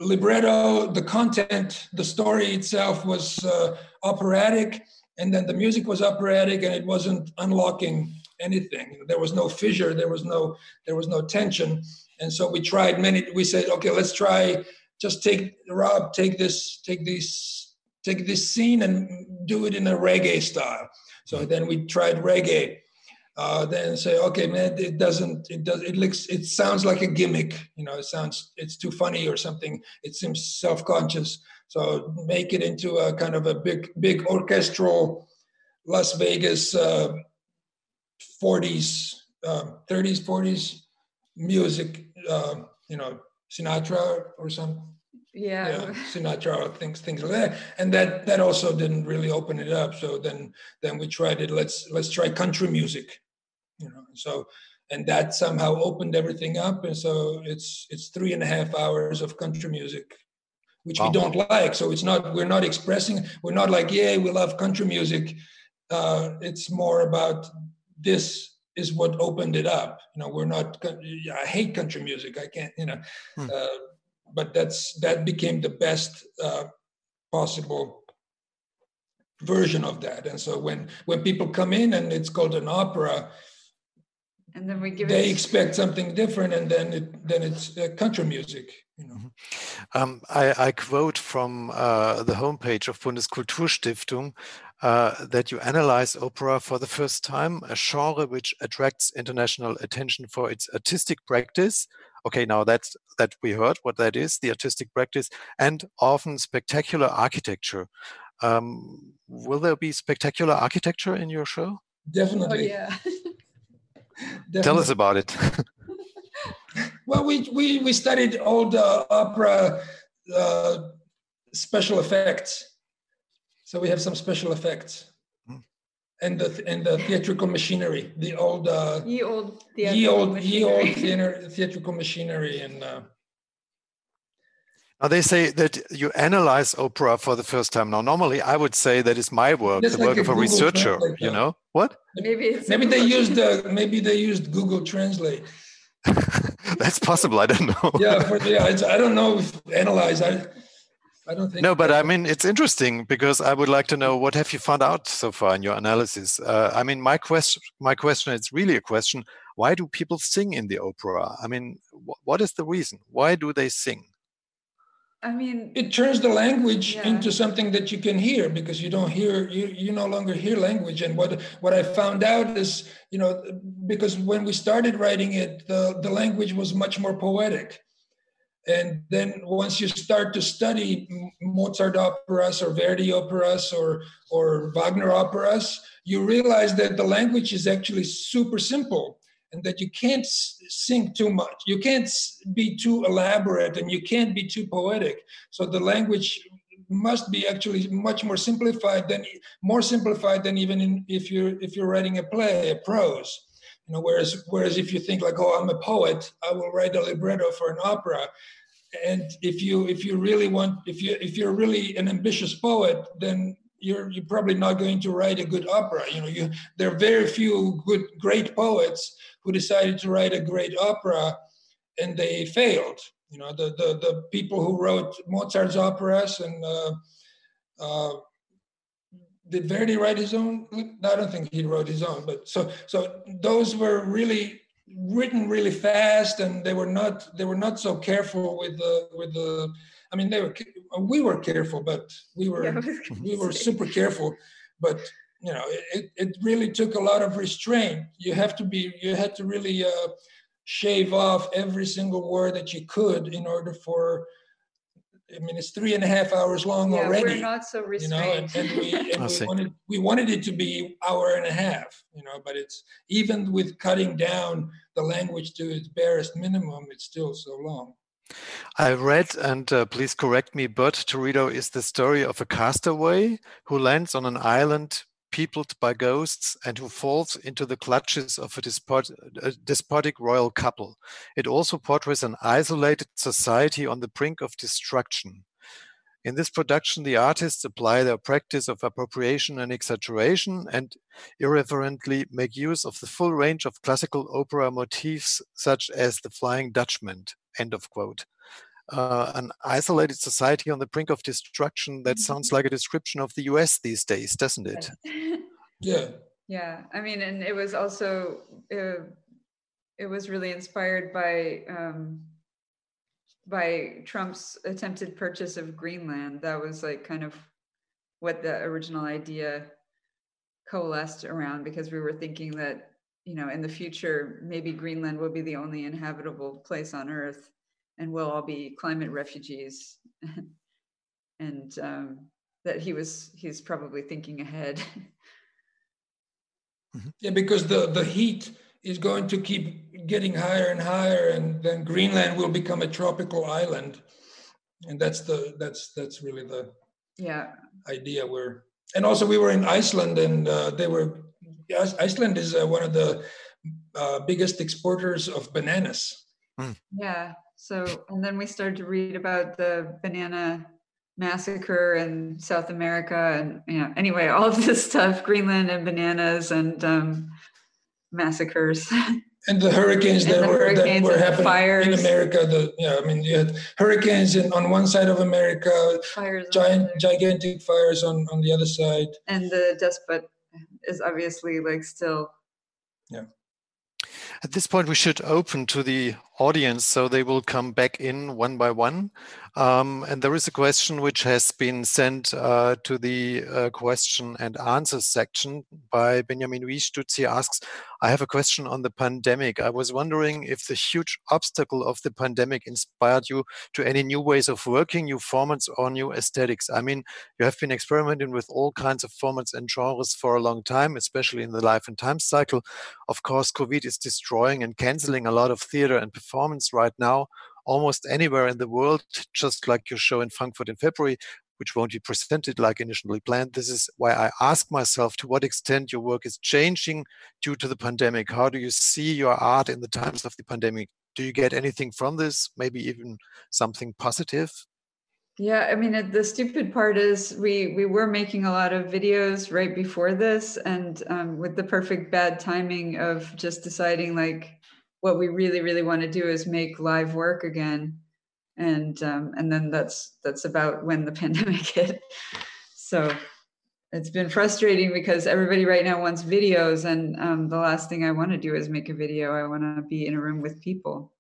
libretto, the content, the story itself was uh, operatic, and then the music was operatic, and it wasn't unlocking anything. There was no fissure, there was no there was no tension, and so we tried many. We said, okay, let's try. Just take Rob, take this, take this, take this scene, and do it in a reggae style. So then we tried reggae uh, then say, okay, man, it doesn't, it does, it looks, it sounds like a gimmick, you know, it sounds, it's too funny or something. It seems self-conscious. So make it into a kind of a big, big orchestral Las Vegas uh, 40s, uh, 30s, 40s music, uh, you know, Sinatra or something. Yeah. yeah. Sinatra, things, things like that. And that, that also didn't really open it up. So then, then we tried it. Let's, let's try country music you know so and that somehow opened everything up and so it's it's three and a half hours of country music which wow. we don't like so it's not we're not expressing we're not like yeah we love country music uh, it's more about this is what opened it up you know we're not i hate country music i can't you know hmm. uh, but that's that became the best uh, possible version of that and so when when people come in and it's called an opera and then we give they it... expect something different and then it then it's uh, country music you know mm-hmm. um, I, I, quote from uh, the homepage of bundeskulturstiftung uh, that you analyze opera for the first time a genre which attracts international attention for its artistic practice okay now that's that we heard what that is the artistic practice and often spectacular architecture um, will there be spectacular architecture in your show definitely oh, yeah Definitely. Tell us about it. well, we, we, we studied all the opera uh, special effects. So we have some special effects. And the and the theatrical machinery, the old uh, ye old theatrical ye old machinery. ye old theater, theatrical machinery, and uh, now they say that you analyze opera for the first time. Now, normally I would say that is my work, the like work of a Google researcher. You know what? Maybe maybe they used uh, maybe they used Google Translate. That's possible. I don't know. yeah, for, yeah, I don't know if analyze. I I don't think. No, but I mean, it's interesting because I would like to know what have you found out so far in your analysis. Uh, I mean, my question, my question, it's really a question: Why do people sing in the opera? I mean, wh what is the reason? Why do they sing? I mean, it turns the language Yeah. into something that you can hear because you don't hear you you no longer hear language and what what i found out is you know because when we started writing it the the language was much more poetic and then once you start to study mozart operas or verdi operas or or wagner operas you realize that the language is actually super simple and that you can't sing too much. You can't be too elaborate and you can't be too poetic. So the language must be actually much more simplified than more simplified than even in, if you're if you're writing a play a prose you know whereas whereas if you think like oh i'm a poet i will write a libretto for an opera. And if you if you really want if you if you're really an ambitious poet then you're you're probably not going to write a good opera. You know you there are very few good great poets who decided to write a great opera and they failed. You know the the, the people who wrote mozart's operas and uh, uh, did verdi write his own i don't think he wrote his own but so so those were really written really fast and they were not they were not so careful with the with the i mean they were we were careful but we were yeah, I was gonna we were say. super careful but you know it, it really took a lot of restraint you have to be you had to really uh, shave off every single word that you could in order for i mean it's three and a half hours long yeah, already we're not so you know and, restrained. and we and I we see. wanted we wanted it to be hour and a half you know but it's even with cutting down the language to its barest minimum it's still so long I read, and uh, please correct me, but Torito is the story of a castaway who lands on an island peopled by ghosts and who falls into the clutches of a, despot, a despotic royal couple. It also portrays an isolated society on the brink of destruction. In this production, the artists apply their practice of appropriation and exaggeration and irreverently make use of the full range of classical opera motifs, such as the Flying Dutchman. End of quote. Uh, an isolated society on the brink of destruction. That sounds like a description of the US these days, doesn't it? yeah yeah, I mean, and it was also uh, it was really inspired by um, by Trump's attempted purchase of Greenland. That was like kind of what the original idea coalesced around because we were thinking that you know in the future maybe Greenland will be the only inhabitable place on Earth, and we'll all be climate refugees, and um, that he was he's probably thinking ahead. yeah because the the heat is going to keep getting higher and higher and then greenland will become a tropical island. And that's the that's that's really the yeah, idea where and also we were in iceland and uh, they were iceland is uh, one of the uh, biggest exporters of bananas. Yeah. So, and then we started to read about the banana massacre in South America, and you know, anyway, all of this stuff, Greenland and bananas and um, massacres. and the hurricanes that the were hurricanes that were happening fires. in America. The yeah, I mean you had hurricanes in, on one side of America, Fires. giant gigantic fires on on the other side. And the despot is obviously like still. At this point, we should open to the audience so they will come back in one by one. Um, and there is a question which has been sent uh, to the uh, question and answers section by Benjamin Wihstutz. He asks, I have a question on the pandemic. I was wondering if the huge obstacle of the pandemic inspired you to any new ways of working, new formats, or new aesthetics. I mean, you have been experimenting with all kinds of formats and genres for a long time, especially in the life and time cycle. Of course, COVID is destroying and canceling a lot of theater and performance right now, almost anywhere in the world, just like your show in Frankfurt in February, which won't be presented like initially planned. This is why I ask myself to what extent your work is changing due to the pandemic. How do you see your art in the times of the pandemic? Do you get anything from this? Maybe even something positive? Yeah, I mean, the stupid part is we we were making a lot of videos right before this, and um, with the perfect bad timing of just deciding like what we really really want to do is make live work again, and um, and then that's that's about when the pandemic hit. So it's been frustrating because everybody right now wants videos, and um, the last thing I want to do is make a video. I want to be in a room with people.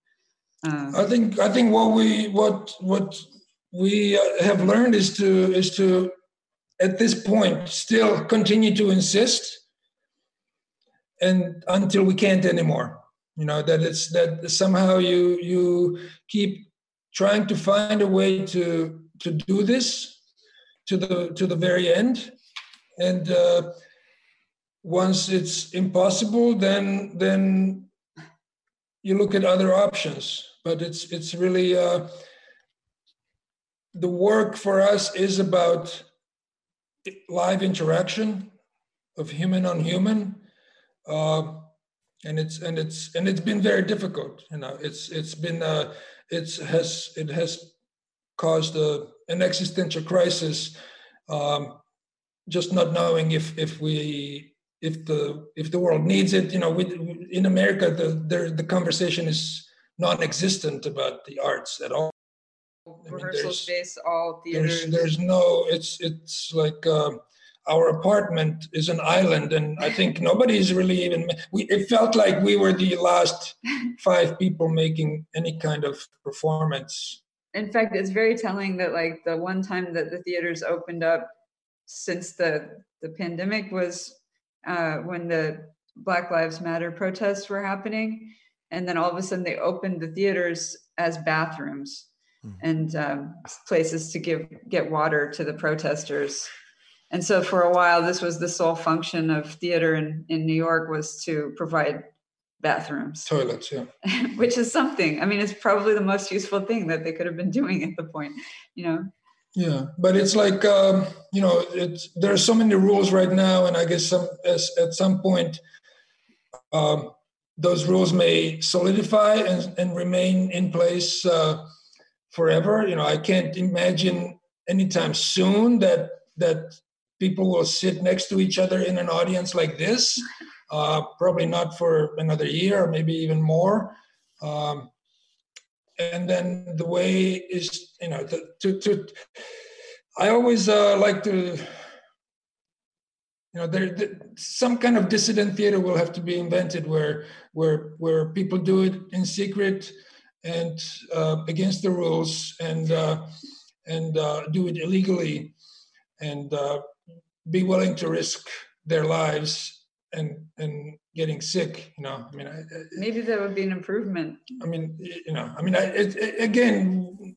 Um, I think I think what we what what we uh, have learned is to is to at this point still continue to insist and until we can't anymore you know that it's that somehow you you keep trying to find a way to to do this to the to the very end. And uh, once it's impossible then then you look at other options. But it's it's really uh, the work for us is about live interaction of human on human. Uh, and it's and it's and it's been very difficult you know it's it's been uh, it's has it has caused a, an existential crisis um, just not knowing if if we if the if the world needs it you know we, in america the the, the conversation is non-existent about the arts at all. Rehearsal I mean, space all theaters. there's, there's no it's it's like uh, our apartment is an island and i think nobody's really even we it felt like we were the last five people making any kind of performance in fact it's very telling that like the one time that the theaters opened up since the the pandemic was uh, when the black lives matter protests were happening and then all of a sudden they opened the theaters as bathrooms mm. and um, places to give get water to the protesters and so for a while this was the sole function of theater in, in new york was to provide bathrooms. Toilets yeah. Which is something. I mean it's probably the most useful thing that they could have been doing at the point you know? Yeah but it's like um, you know it's there are so many rules right now and i guess some as, at some point um, those rules may solidify and, and remain in place uh, forever. You know i can't imagine anytime soon that that people will sit next to each other in an audience like this. Uh, probably not for another year or maybe even more. Um, and then the way is, you know, to, to, to I always uh, like to, you know, there, some kind of dissident theater will have to be invented where where where people do it in secret and uh, against the rules and uh, and uh, do it illegally and uh, be willing to risk their lives and and getting sick you know? I mean I, maybe that would be an improvement. I mean you know i mean I, it, it, again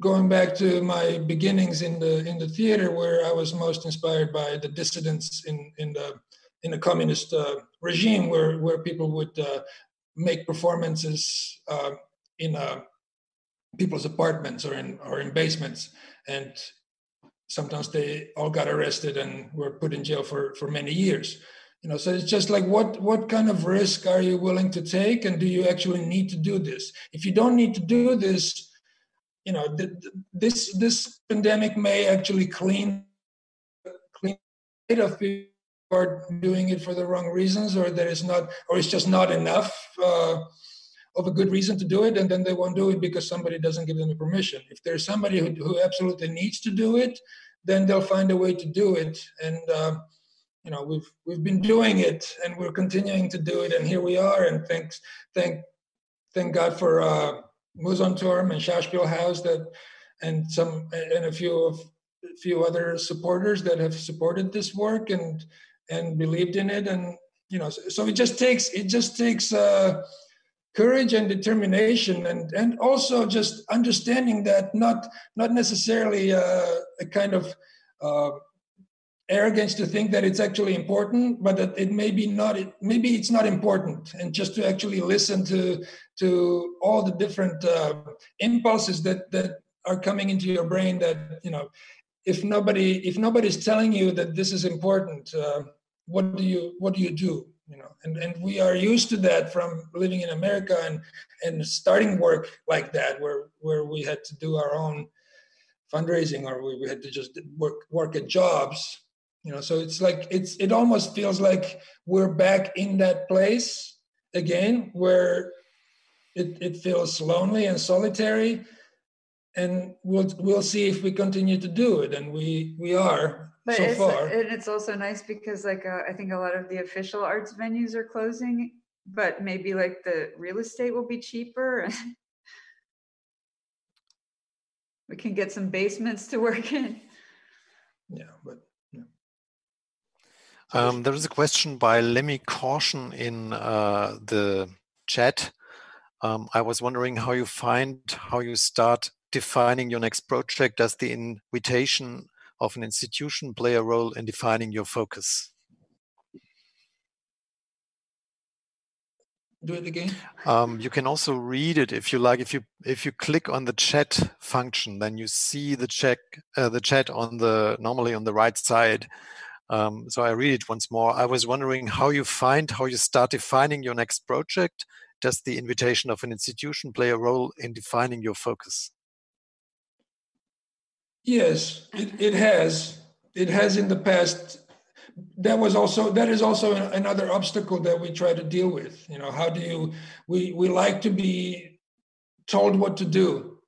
going back to my beginnings in the in the theater where i was most inspired by the dissidents in in the in the communist uh, regime where where people would uh, make performances uh, in uh, people's apartments or in or in basements. And sometimes they all got arrested and were put in jail for for many years. You know so it's just like what what kind of risk are you willing to take? And do you actually need to do this? If you don't need to do this you know this this pandemic may actually clean clean it of people are doing it for the wrong reasons or there is not or it's just not enough uh, of a good reason to do it and then they won't do it because somebody doesn't give them the permission. If there's somebody who, who absolutely needs to do it then they'll find a way to do it. And uh, you know we've we've been doing it and we're continuing to do it. And here we are. And thanks thank thank god for uh Mousonturm and Schauspielhaus that and some and a few of a few other supporters that have supported this work and and believed in it. And you know so, so it just takes it just takes uh courage and determination and and also just understanding that not not necessarily uh, a kind of uh, arrogance to think that it's actually important but that it may be not it maybe it's not important. And just to actually listen to to all the different uh, impulses that that are coming into your brain that you know if nobody if nobody's telling you that this is important uh, what do you what do you do you know and, and we are used to that from living in america and and starting work like that where where we had to do our own fundraising or we, we had to just work work at jobs you know so it's like it's it almost feels like we're back in that place again where it, it feels lonely and solitary and we'll we'll see if we continue to do it, and we we are But so it's, far. and it's also nice because like uh, I think a lot of the official arts venues are closing, but maybe like the real estate will be cheaper. we can get some basements to work in. yeah, but Um, there is a question by Lemmy Caution in uh, the chat. Um, I was wondering how you find, how you start defining your next project. Does the invitation of an institution play a role in defining your focus? do it again. Um, you can also read it if you like. If you if you click on the chat function, then you see the check uh, the chat on the normally on the right side. Um, so I read it once more. I was wondering how you find how you start defining your next project. Does the invitation of an institution play a role in defining your focus? Yes, it, it has. It has in the past. That was also that is also another obstacle that we try to deal with. You know, how do you we we like to be told what to do.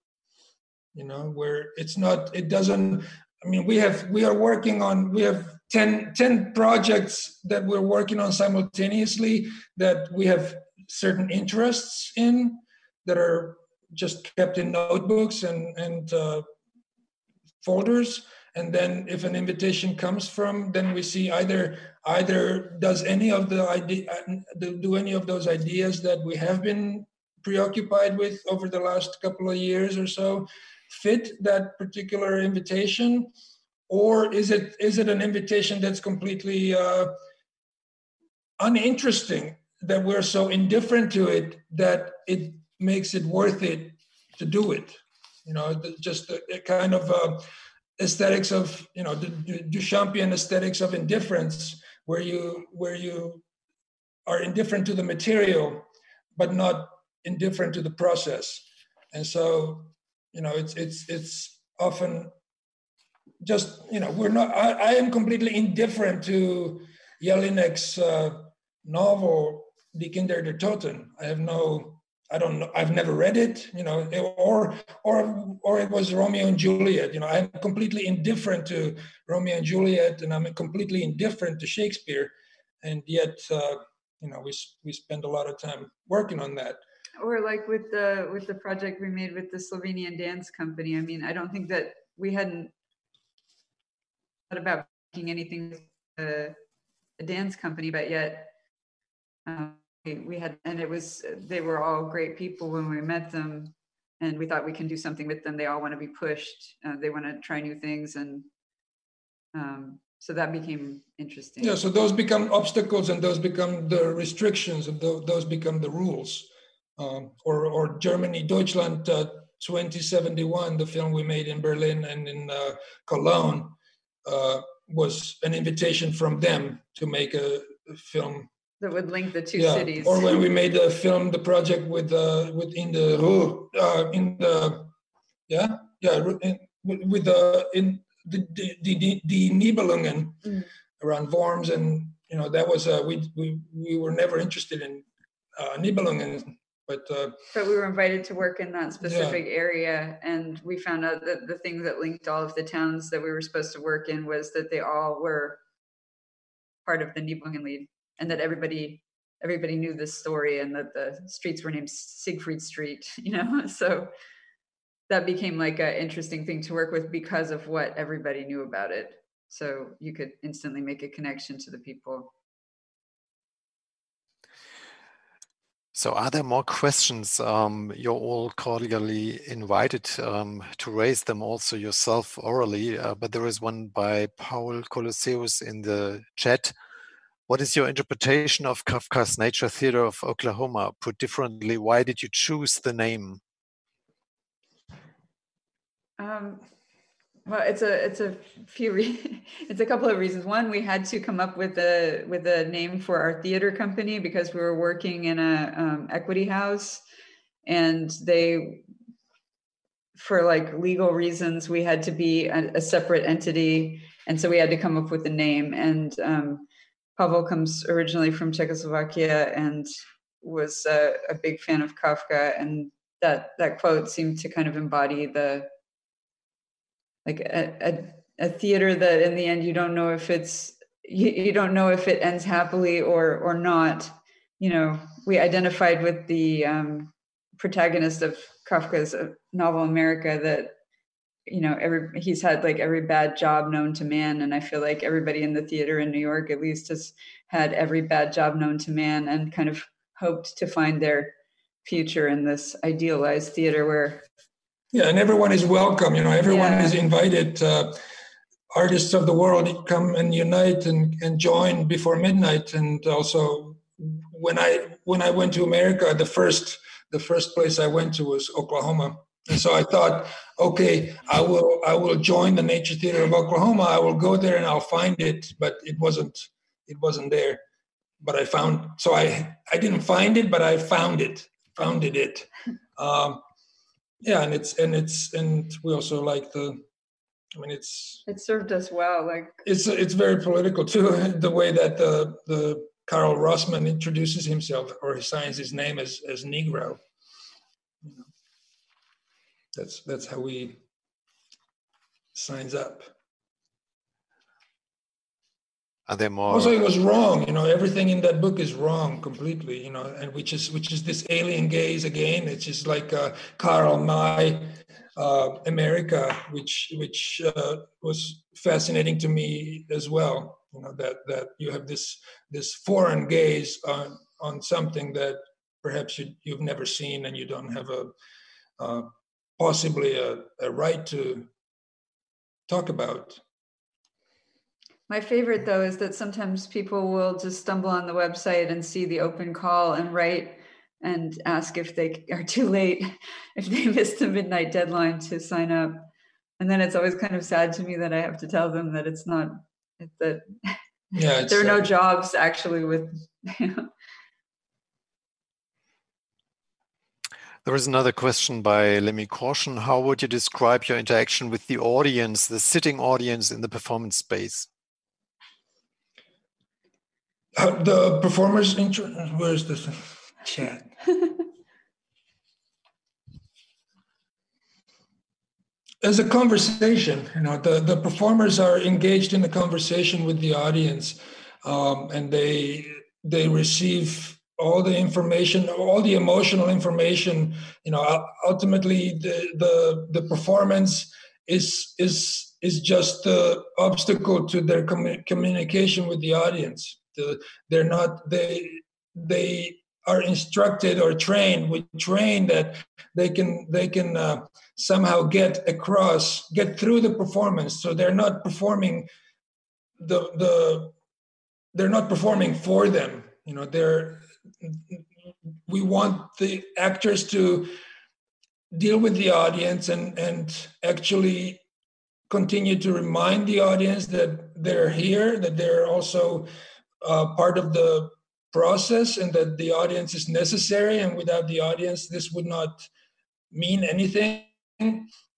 You know, where it's not it doesn't I mean we have we are working on we have 10, 10 projects that we're working on simultaneously that we have certain interests in that are just kept in notebooks and and uh, folders and then if an invitation comes from then we see either either does any of the idea do any of those ideas that we have been preoccupied with over the last couple of years or so fit that particular invitation? Or is it is it an invitation that's completely uh, uninteresting that we're so indifferent to it that it makes it worth it to do it you know just a, a kind of uh, aesthetics of you know the, the duchampian aesthetics of indifference where you where you are indifferent to the material but not indifferent to the process. And so you know it's it's it's often just you know we're not i, I am completely indifferent to jelinek's uh, novel die kinder der toten. I have no I don't know. I've never read it, you know, or or or it was Romeo and Juliet. You know, I'm completely indifferent to Romeo and Juliet, and I'm completely indifferent to Shakespeare, and yet, uh, you know, we we spend a lot of time working on that. Or like with the with the project we made with the Slovenian dance company. I mean, I don't think that we hadn't thought about making anything a, a dance company, but yet. Um, we had and it was they were all great people when we met them and we thought we can do something with them. They all want to be pushed uh, they want to try new things and um, so that became interesting. Yeah so those become obstacles and those become the restrictions and those become the rules. Um, or or germany deutschland uh, 2071 the film we made in berlin and in uh, cologne uh, was an invitation from them to make a, a film that would link the two yeah. cities. Or when we made the film, the project with uh, with in the Ruhr, uh, in the yeah yeah in, with the in the the, the, the Nibelungen mm. around Worms and you know that was uh, we we we were never interested in uh, Nibelungen. But, uh, but we were invited to work in that specific yeah. area, and we found out that the thing that linked all of the towns that we were supposed to work in was that they all were part of the Nibelungenlied and that everybody everybody knew this story and that the streets were named Siegfried Street, you know? So that became like an interesting thing to work with because of what everybody knew about it. So you could instantly make a connection to the people. So are there more questions? Um, you're all cordially invited um, to raise them also yourself orally, uh, but there is one by Paul Colosseus in the chat. What is your interpretation of Kafka's Nature Theater of Oklahoma? Put differently, why did you choose the name? Um, well, it's a it's a few it's a couple of reasons. One, we had to come up with a with a name for our theater company because we were working in a um, equity house, and they, for like legal reasons, we had to be a, a separate entity, and so we had to come up with a name. And um, Pavel comes originally from Czechoslovakia and was a, a, big fan of Kafka, and that that quote seemed to kind of embody the like a, a, a theater that in the end you don't know if it's you, you don't know if it ends happily or or not. You know we identified with the um, protagonist of kafka's uh, novel america that you know every he's had like every bad job known to man and i feel like everybody in the theater in new york at least has had every bad job known to man and kind of hoped to find their future in this idealized theater where yeah and everyone is welcome you know everyone yeah. is invited uh, artists of the world come and unite and, and join before midnight and also when i when i went to america the first the first place i went to was oklahoma and so I thought, okay, I will I will join the Nature Theater of Oklahoma. I will go there and I'll find it, but it wasn't it wasn't there. But I found so I I didn't find it, but I found it, founded it. Um, yeah, and it's and it's and we also like the. I mean, it's it served us well. Like it's it's very political too. The way that the the Karl Rossmann introduces himself or he signs his name as as Negro. That's that's how we signs up. Are there more? Also, it was wrong. You know, everything in that book is wrong completely. You know, and which is which is this alien gaze again. It's just like uh, Karl May, uh, America, which which uh, was fascinating to me as well. You know that that you have this this foreign gaze on on something that perhaps you, you've never seen and you don't have a uh, possibly a, a right to talk about. My favorite though is that sometimes people will just stumble on the website and see the open call and write and ask if they are too late, if they missed the midnight deadline to sign up. And then it's always kind of sad to me that I have to tell them that it's not that yeah, there are no uh, jobs actually with you know, There is another question by Lemmy Caution. How would you describe your interaction with the audience, the sitting audience in the performance space? Uh, the performers, intro- where's this chat? As a conversation, you know, the, the performers are engaged in a conversation with the audience, um, and they they receive all the information all the emotional information you know ultimately the the, the performance is is is just the obstacle to their commu- communication with the audience. The, they're not they they are instructed or trained we train that they can they can uh, somehow get across get through the performance. So they're not performing the the they're not performing for them. You know they're we want the actors to deal with the audience and and actually continue to remind the audience that they're here that they're also uh, part of the process and that the audience is necessary. And without the audience this would not mean anything.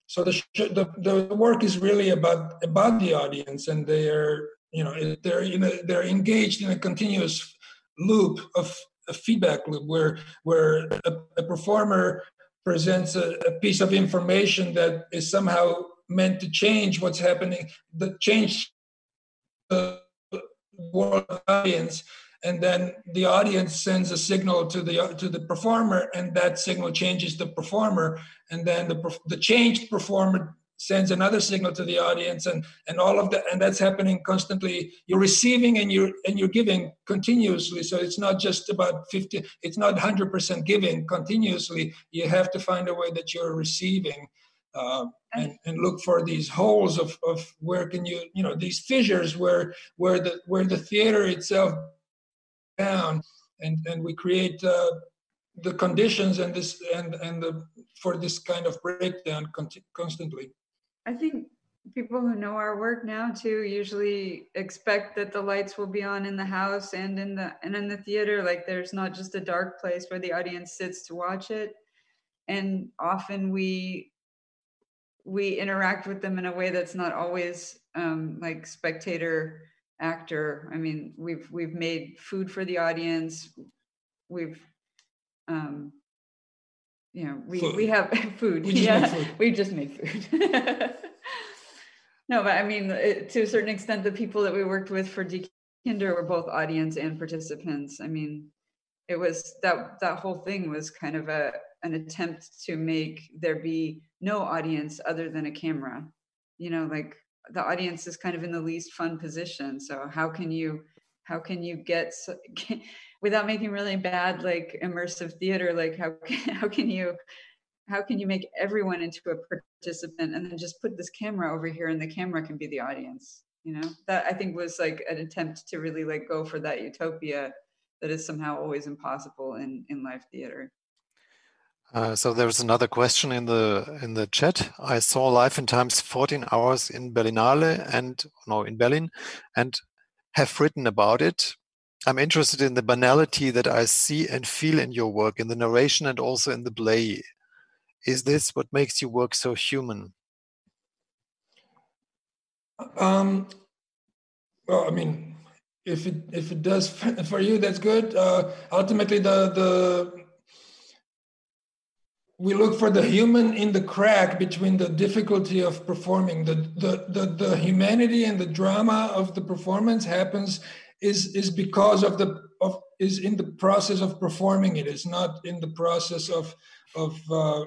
So the the, the work is really about about the audience and they are you know they're they're engaged in a continuous loop of a feedback loop where where a, a performer presents a, a, piece of information that is somehow meant to change what's happening, the change the world audience, and then the audience sends a signal to the to the performer, and that signal changes the performer, and then the the changed performer sends another signal to the audience and and all of that and that's happening constantly. You're receiving and you're and you're giving continuously. So it's not just about 50 it's not 100% giving continuously. You have to find a way that you're receiving uh, and, and look for these holes of, of where can you you know these fissures where where the where the theater itself down and and we create uh, the conditions and this and and the for this kind of breakdown constantly I think people who know our work now too usually expect that the lights will be on in the house and in the and in the theater. Like there's not just a dark place where the audience sits to watch it. And often we we interact with them in a way that's not always um, like spectator actor. I mean we've we've made food for the audience. We've um, you know we food. we have food. We yeah food. we just made food no, but I mean, it, to a certain extent, the people that we worked with for Die Kinder were both audience and participants. I mean, it was that that whole thing was kind of a an attempt to make there be no audience other than a camera. You know, like the audience is kind of in the least fun position. So how can you how can you get without making really bad like immersive theater like how how can you how can you make everyone into a participant and then just put this camera over here and the camera can be the audience you know that i think was like an attempt to really like go for that utopia that is somehow always impossible in in live theater uh, so there's another question in the in the chat. I saw Life and Times 14 hours in Berlinale and no in Berlin, and have written about it. I'm interested in the banality that I see and feel in your work, in the narration and also in the play. Is this what makes your work so human? Um, well, I mean, if it if it does for you, that's good. Uh, ultimately, the the we look for the human in the crack between the difficulty of performing the, the the the humanity and the drama of the performance happens is is because of the of is in the process of performing it. it is not in the process of of uh,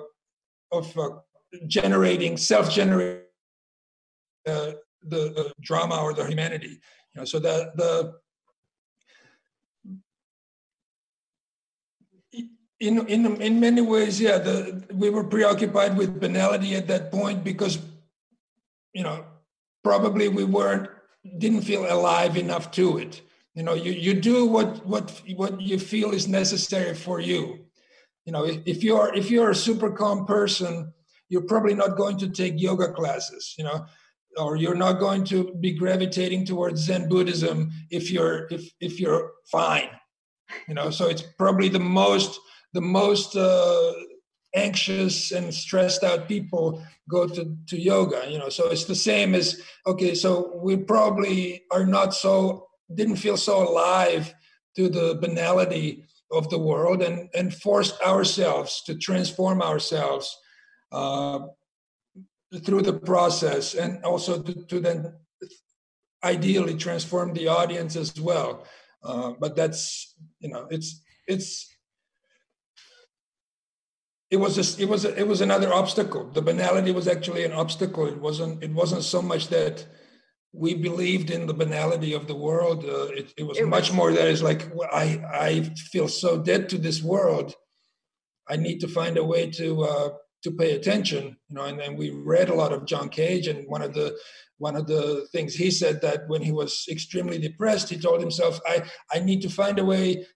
of uh, generating self-generating uh, the, drama or the humanity. You know, so the the in in in many ways, yeah, the we were preoccupied with banality at that point because you know probably we weren't didn't feel alive enough to it. You know, you you do what what what you feel is necessary for you. You know, if, you're if you're a super calm person, you're probably not going to take yoga classes. You know, or you're not going to be gravitating towards Zen Buddhism if you're if if you're fine. You know, so it's probably the most the most uh, anxious and stressed out people go to, to yoga you know so it's the same as okay so we probably are not so didn't feel so alive to the banality of the world and and forced ourselves to transform ourselves uh, through the process and also to, to then ideally transform the audience as well. Uh, but that's you know it's it's it was just it was it was another obstacle. The banality was actually an obstacle. It wasn't it wasn't so much that we believed in the banality of the world. Uh, it, it was it much was, more that is like i i feel so dead to this world i need to find a way to uh, to pay attention you know and then we read a lot of john cage and one of the one of the things he said that when he was extremely depressed he told himself i i need to find a way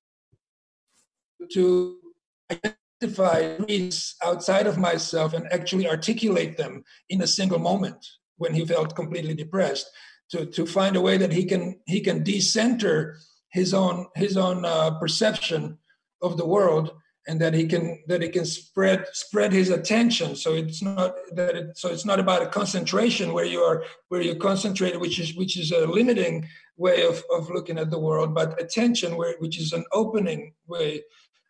to identify needs outside of myself and actually articulate them in a single moment when he felt completely depressed to to find a way that he can he can decenter his own his own uh, perception of the world and that he can that he can spread spread his attention. So it's not that it, so it's not about a concentration where you are where you're concentrated which is which is a limiting way of, of looking at the world but attention where which is an opening way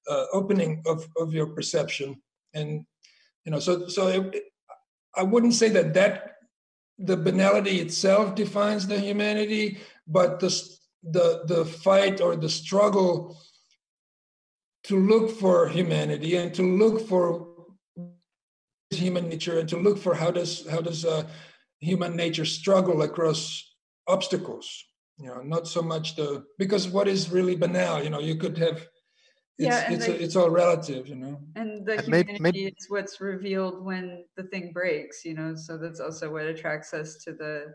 uh, opening of, of your perception. And you know so so it, i wouldn't say that that the banality itself defines the humanity but the the the fight or the struggle to look for humanity and to look for human nature and to look for how does how does uh, human nature struggle across obstacles you know not so much the because what is really banal you know you could have it's, yeah, it's, the, it's all relative, you know. And the humanity maybe, maybe, is what's revealed when the thing breaks, you know. So that's also what attracts us to the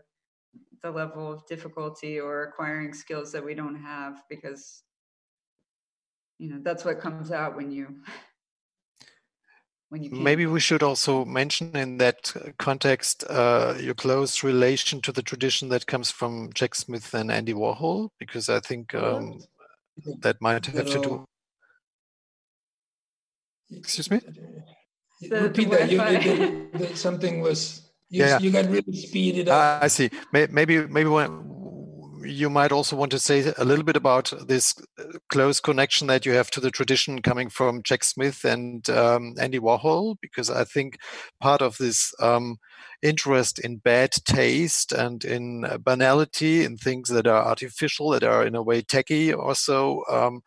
the level of difficulty or acquiring skills that we don't have because you know that's what comes out when you when you can't. maybe we should also mention in that context uh, your close relation to the tradition that comes from jack smith and andy warhol because i think um, that might have to do excuse me? The, repeat the that. You, you, you, something was you, yeah. you got really speeded up. Uh, i see. Maybe maybe when you might also want to say a little bit about this uh, close connection that you have to the tradition coming from Jack Smith and um, Andy Warhol, because I think part of this um, interest in bad taste and in banality, in things that are artificial, that are in a way tacky, also um,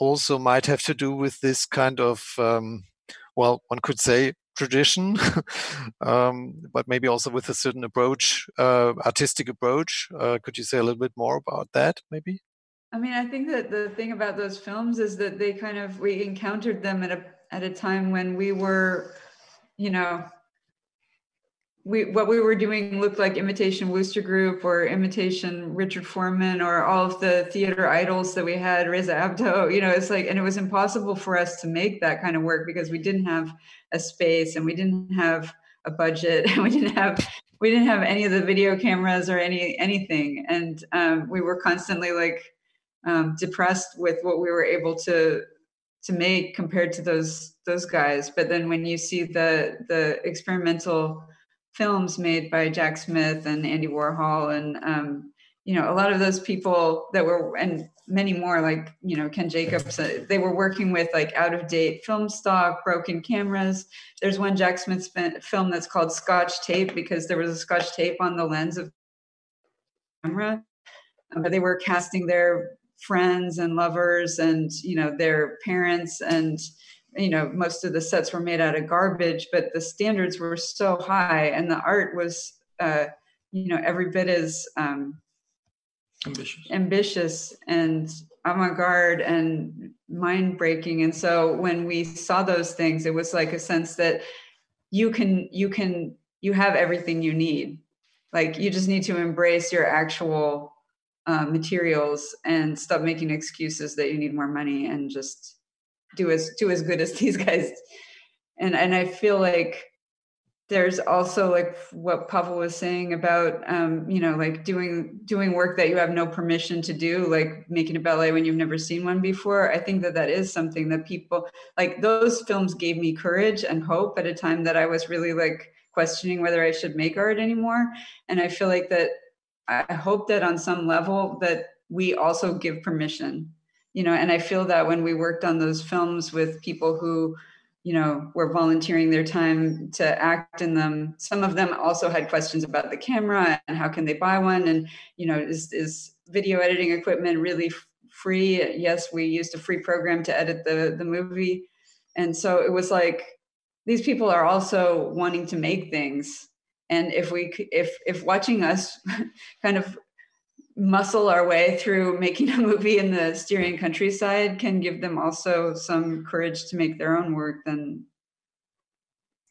also might have to do with this kind of um, well, one could say tradition, um, but maybe also with a certain approach, uh, artistic approach. Uh, could you say a little bit more about that, maybe? I mean, I think that the thing about those films is that they kind of we encountered them at a at a time when we were, you know, we what we were doing looked like imitation Wooster Group or imitation Richard Foreman or all of the theater idols that we had, Reza Abdoh. You know, it's like, and it was impossible for us to make that kind of work because we didn't have a space and we didn't have a budget and we didn't have we didn't have any of the video cameras or any anything and um, we were constantly like um, depressed with what we were able to to make compared to those those guys but then when you see the the experimental films made by jack smith and andy warhol and um, you know a lot of those people that were and many more like you know ken jacobs uh, they were working with like out of date film stock broken cameras. There's one jack smith film that's called scotch tape because there was a scotch tape on the lens of camera. Um, but they were casting their friends and lovers and you know their parents and you know most of the sets were made out of garbage but the standards were so high and the art was uh, you know every bit as um, ambitious. ambitious and avant-garde and mind breaking and so when we saw those things it was like a sense that you can you can you have everything you need. Like you just need to embrace your actual uh, materials and stop making excuses that you need more money and just do as do as good as these guys. And and i feel like there's also like what Pavel was saying about um, you know like doing doing work that you have no permission to do like making a ballet when you've never seen one before. I think that that is something that people like those films gave me courage and hope at a time that i was really like questioning whether i should make art anymore. And i feel like that i hope that on some level that we also give permission you know and i feel that when we worked on those films with people who you know were volunteering their time to act in them some of them also had questions about the camera and how can they buy one? And you know is is video editing equipment really free? Yes we used a free program to edit the the movie. And so it was like these people are also wanting to make things. And if we if if watching us kind of muscle our way through making a movie in the Styrian countryside can give them also some courage to make their own work then.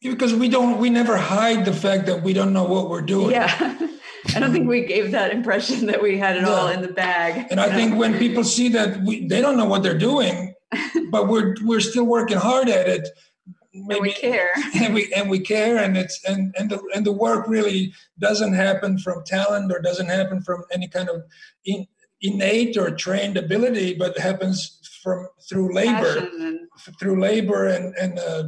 Because we don't we never hide the fact that we don't know what we're doing. Yeah. I don't think we gave that impression that we had it all in the bag. And i know? think when people see that we, they don't know what they're doing but we're we're still working hard at it maybe and we care and we and we care and it's and and the and the work really doesn't happen from talent or doesn't happen from any kind of in, innate or trained ability but happens from through labor and- through labor and and uh,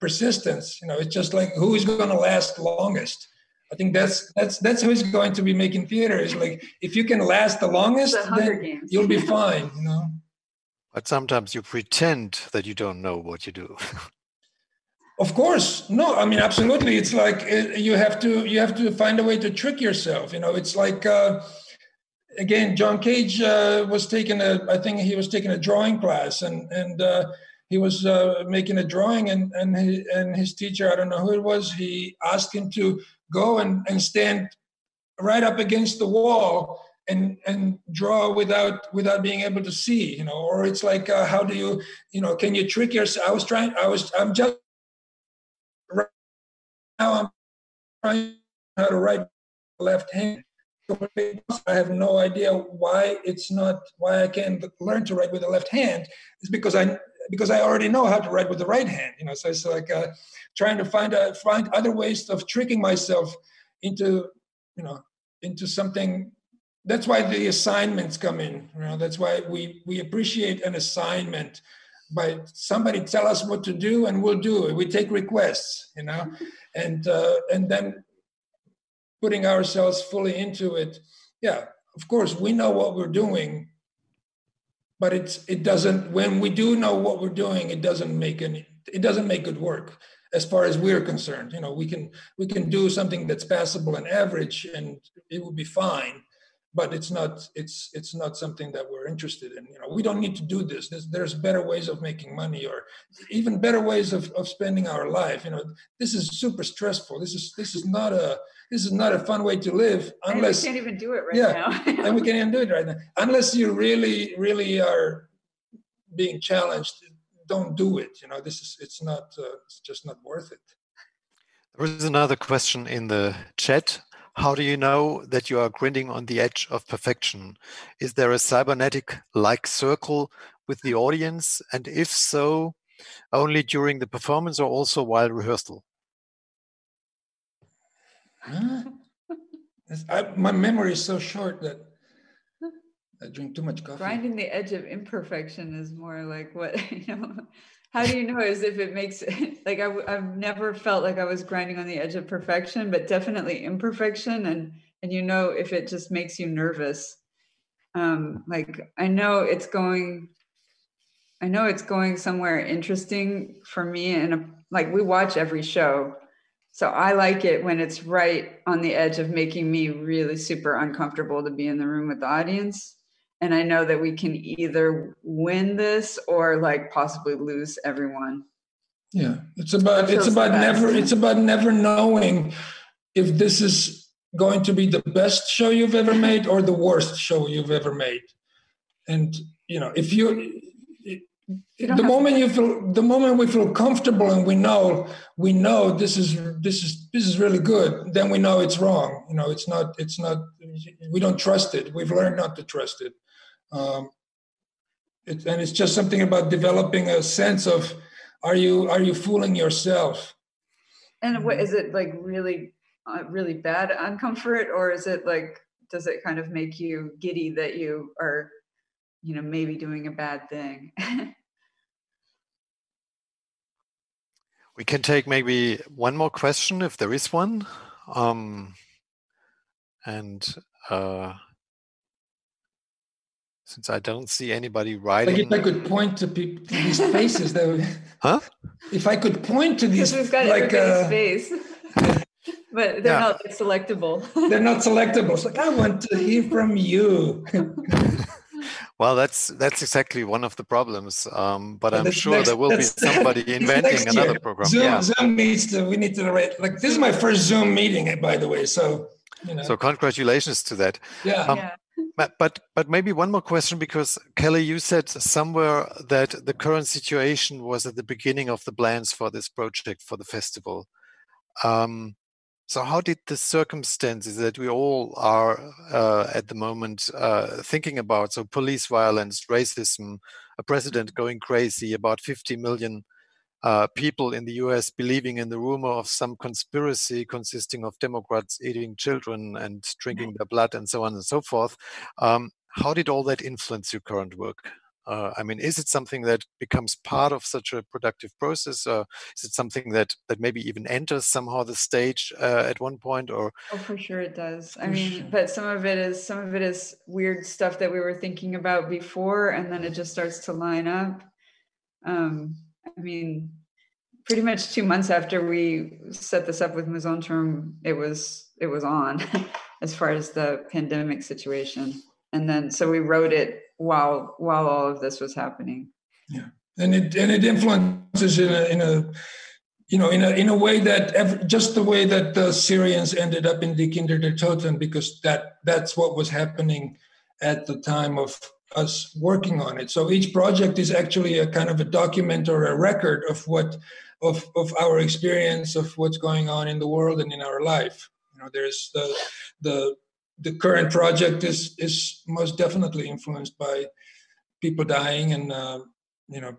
persistence you know it's just like who is going to last longest I think that's that's that's who's going to be making theater. Is like if you can last the longest, the then Games. you'll be fine. You know. But sometimes you pretend that you don't know what you do. Of course, no. I mean, absolutely. It's like uh, you have to you have to find a way to trick yourself. You know, it's like uh, again, John Cage uh, was taking a. I think he was taking a drawing class, and and uh, he was uh, making a drawing, and and he, and his teacher, I don't know who it was, he asked him to go and and stand right up against the wall and and draw without without being able to see you know or it's like uh, how do you you know can you trick yourself i was trying i was i'm just I'm trying how to write left hand. I have no idea why it's not why I can't learn to write with the left hand. It's because I because I already know how to write with the right hand. You know, so it's like uh, trying to find a, find other ways of tricking myself into you know into something. That's why the assignments come in. You know, that's why we we appreciate an assignment by somebody tell us what to do and we'll do it. We take requests. You know and uh, and then putting ourselves fully into it. Yeah, of course, we know what we're doing, but it's it doesn't. When we do know what we're doing, it doesn't make any. It doesn't make good work as far as we're concerned. You know, we can we can do something that's passable and average, and it will be fine but it's not it's it's not something that we're interested in you know we don't need to do this. There's, there's better ways of making money or even better ways of, of spending our life you know. This is super stressful. This is this is not a this is not a fun way to live unless we can't even do it right yeah, now. and we can't even do it right now. Unless you really really are being challenged don't do it you know. This is it's not uh, it's just not worth it. There is another question in the chat how do you know that you are grinding on the edge of perfection? Is there a cybernetic like circle with the audience? And if so, only during the performance or also while rehearsal? I, my memory is so short that I drink too much coffee. Grinding the edge of imperfection is more like what you know how do you know as if it makes like I, i've never felt like i was grinding on the edge of perfection but definitely imperfection and and you know if it just makes you nervous. Um like i know it's going i know it's going somewhere interesting for me and like we watch every show so i like it when it's right on the edge of making me really super uncomfortable to be in the room with the audience and i know that we can either win this or like possibly lose everyone. Yeah it's about it's about never it's about never knowing if this is going to be the best show you've ever made or the worst show you've ever made. And you know if you the moment you feel the moment we feel comfortable and we know we know this is this is this is really good then we know it's wrong. You know it's not it's not we don't trust it. We've learned not to trust it um, it, and it's just something about developing a sense of are you are you fooling yourself? And what is it like really uh, really bad uncomfort or is it like does it kind of make you giddy that you are you know maybe doing a bad thing? We can take maybe one more question if there is one. Um, and uh, since I don't see anybody writing. Like if I could point to people to these faces, that would. Huh? If I could point to these, we've got like uh, face. but they're yeah. not selectable. they're not selectable. It's like I want to hear from you. well, that's that's exactly one of the problems. Um, but I'm sure next, there will be somebody inventing another program. Zoom, yeah. Zoom needs to. We need to write. Like this is my first Zoom meeting, by the way. So. You know. So congratulations to that. Yeah. Um, yeah. But, but but maybe one more question because Kelly, you said somewhere that the current situation was at the beginning of the plans for this project for the festival. Um, so how did the circumstances that we all are uh, at the moment uh, thinking about, so police violence, racism, a president going crazy, about 50 million uh, people in the US believing in the rumor of some conspiracy consisting of Democrats eating children and drinking their blood and so on and so forth. Um, how did all that influence your current work? Uh, I mean, is it something that becomes part of such a productive process, or is it something that that maybe even enters somehow the stage uh, at one point? Or oh, for sure it does. I mean, but some of it is some of it is weird stuff that we were thinking about before, and then it just starts to line up. Um, I mean, pretty much two months after we set this up with Mousonturm, it was it was on as far as the pandemic situation. And then so we wrote it while while all of this was happening. Yeah, and it and it influences in a in a you know in a in a way that every, just the way that the Syrians ended up in the Kinder der Toten because that that's what was happening at the time of us working on it. So each project is actually a kind of a document or a record of what of, of our experience of what's going on in the world and in our life. You know, there's the the the current project is is most definitely influenced by people dying and uh, you know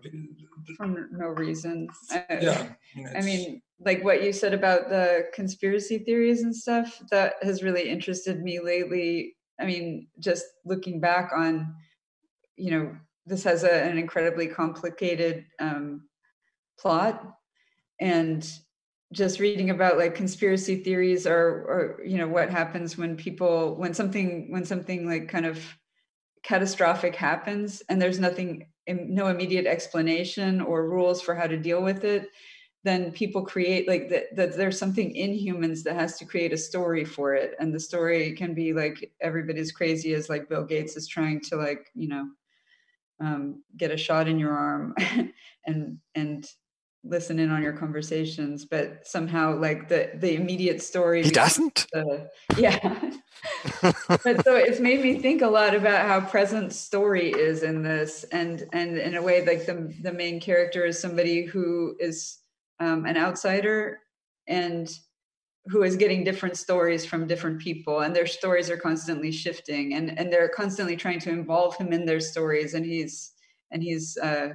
for no reason. yeah, you know, I mean, like what you said about the conspiracy theories and stuff that has really interested me lately. I mean, just looking back on, you know, this has a, an incredibly complicated um, plot. And just reading about like conspiracy theories or or you know what happens when people when something when something like kind of catastrophic happens and there's nothing no immediate explanation or rules for how to deal with it then people create like that, that there's something in humans that has to create a story for it. And the story can be like everybody's crazy as like bill gates is trying to like you know um, get a shot in your arm and and listen in on your conversations but somehow like the the immediate story he doesn't? the, yeah. But so it's made me think a lot about how present story is in this and and in a way like the the main character is somebody who is um, an outsider and who is getting different stories from different people and their stories are constantly shifting and and they're constantly trying to involve him in their stories and he's and he's uh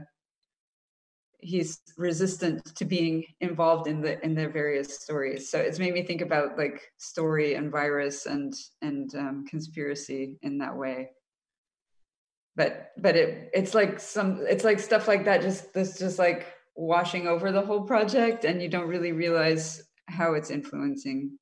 he's resistant to being involved in the in their various stories. So it's made me think about like story and virus and and um, conspiracy in that way. But but it it's like some it's like stuff like that just this just like washing over the whole project and you don't really realize how it's influencing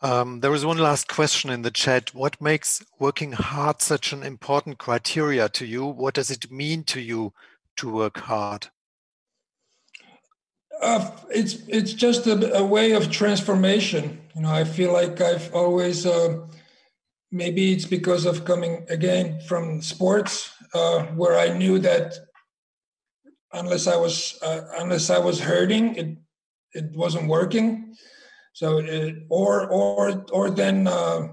um, there was one last question in the chat. What makes working hard such an important criteria to you? What does it mean to you to work hard? Uh, it's it's just a, a, way of transformation. You know, I feel like I've always uh, maybe it's because of coming again from sports, uh, where I knew that unless I was uh, unless I was hurting, it it wasn't working. So, it, or or or then uh,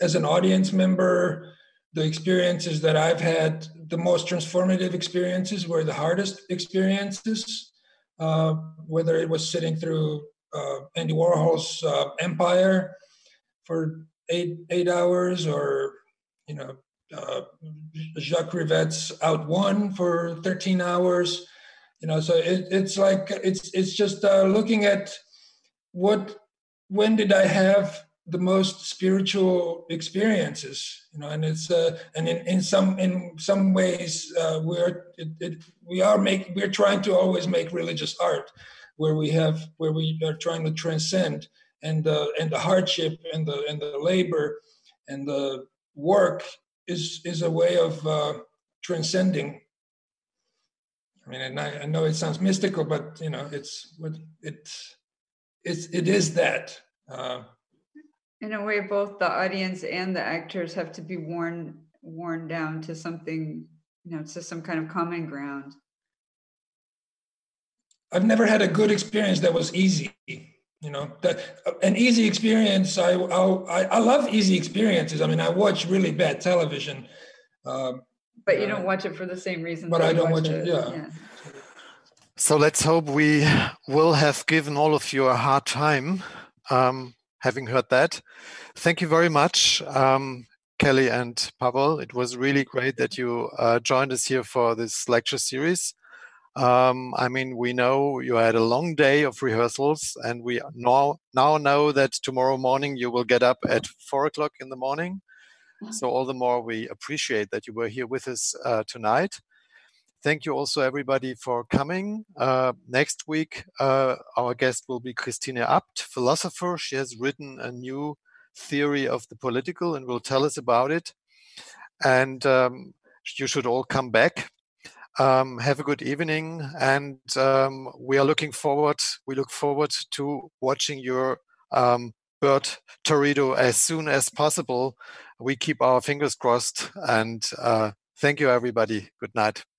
as an audience member, the experiences that I've had, the most transformative experiences were the hardest experiences. Uh, whether it was sitting through uh, Andy Warhol's uh, Empire for eight eight hours, or you know uh, Jacques Rivette's Out One for 13 hours, you know so it, it's like it's it's just uh, looking at what when did i have the most spiritual experiences? You know and it's uh, and in, in some in some ways uh, we're it, it, we are make we're trying to always make religious art where we have where we are trying to transcend and uh, and the hardship and the and the labor and the work is is a way of uh, transcending mean, and I, I know it sounds mystical, but you know, it's what it's it's it is that. Uh, in a way, both the audience and the actors have to be worn worn down to something, you know, to some kind of common ground. I've never had a good experience that was easy. You know, that an easy experience. I I I love easy experiences. I mean, I watch really bad television. Um, but you don't watch it for the same reason. But I don't watch, watch it, it. Yeah. yeah. So let's hope we will have given all of you a hard time um, having heard that. Thank you very much, um, Kelly and Pavol. It was really great that you uh, joined us here for this lecture series. Um, I mean, we know you had a long day of rehearsals, and we now now know that tomorrow morning you will get up at four o'clock in the morning. So all the more we appreciate that you were here with us uh, tonight. Thank you also everybody for coming. Uh, next week, uh, our guest will be Christine Abbt, philosopher. She has written a new theory of the political and will tell us about it. And um, you should all come back. Um, have a good evening, and um, we are looking forward. We look forward to watching your um, Burt Turrido as soon as possible we keep our fingers crossed and uh, thank you, everybody. Good night.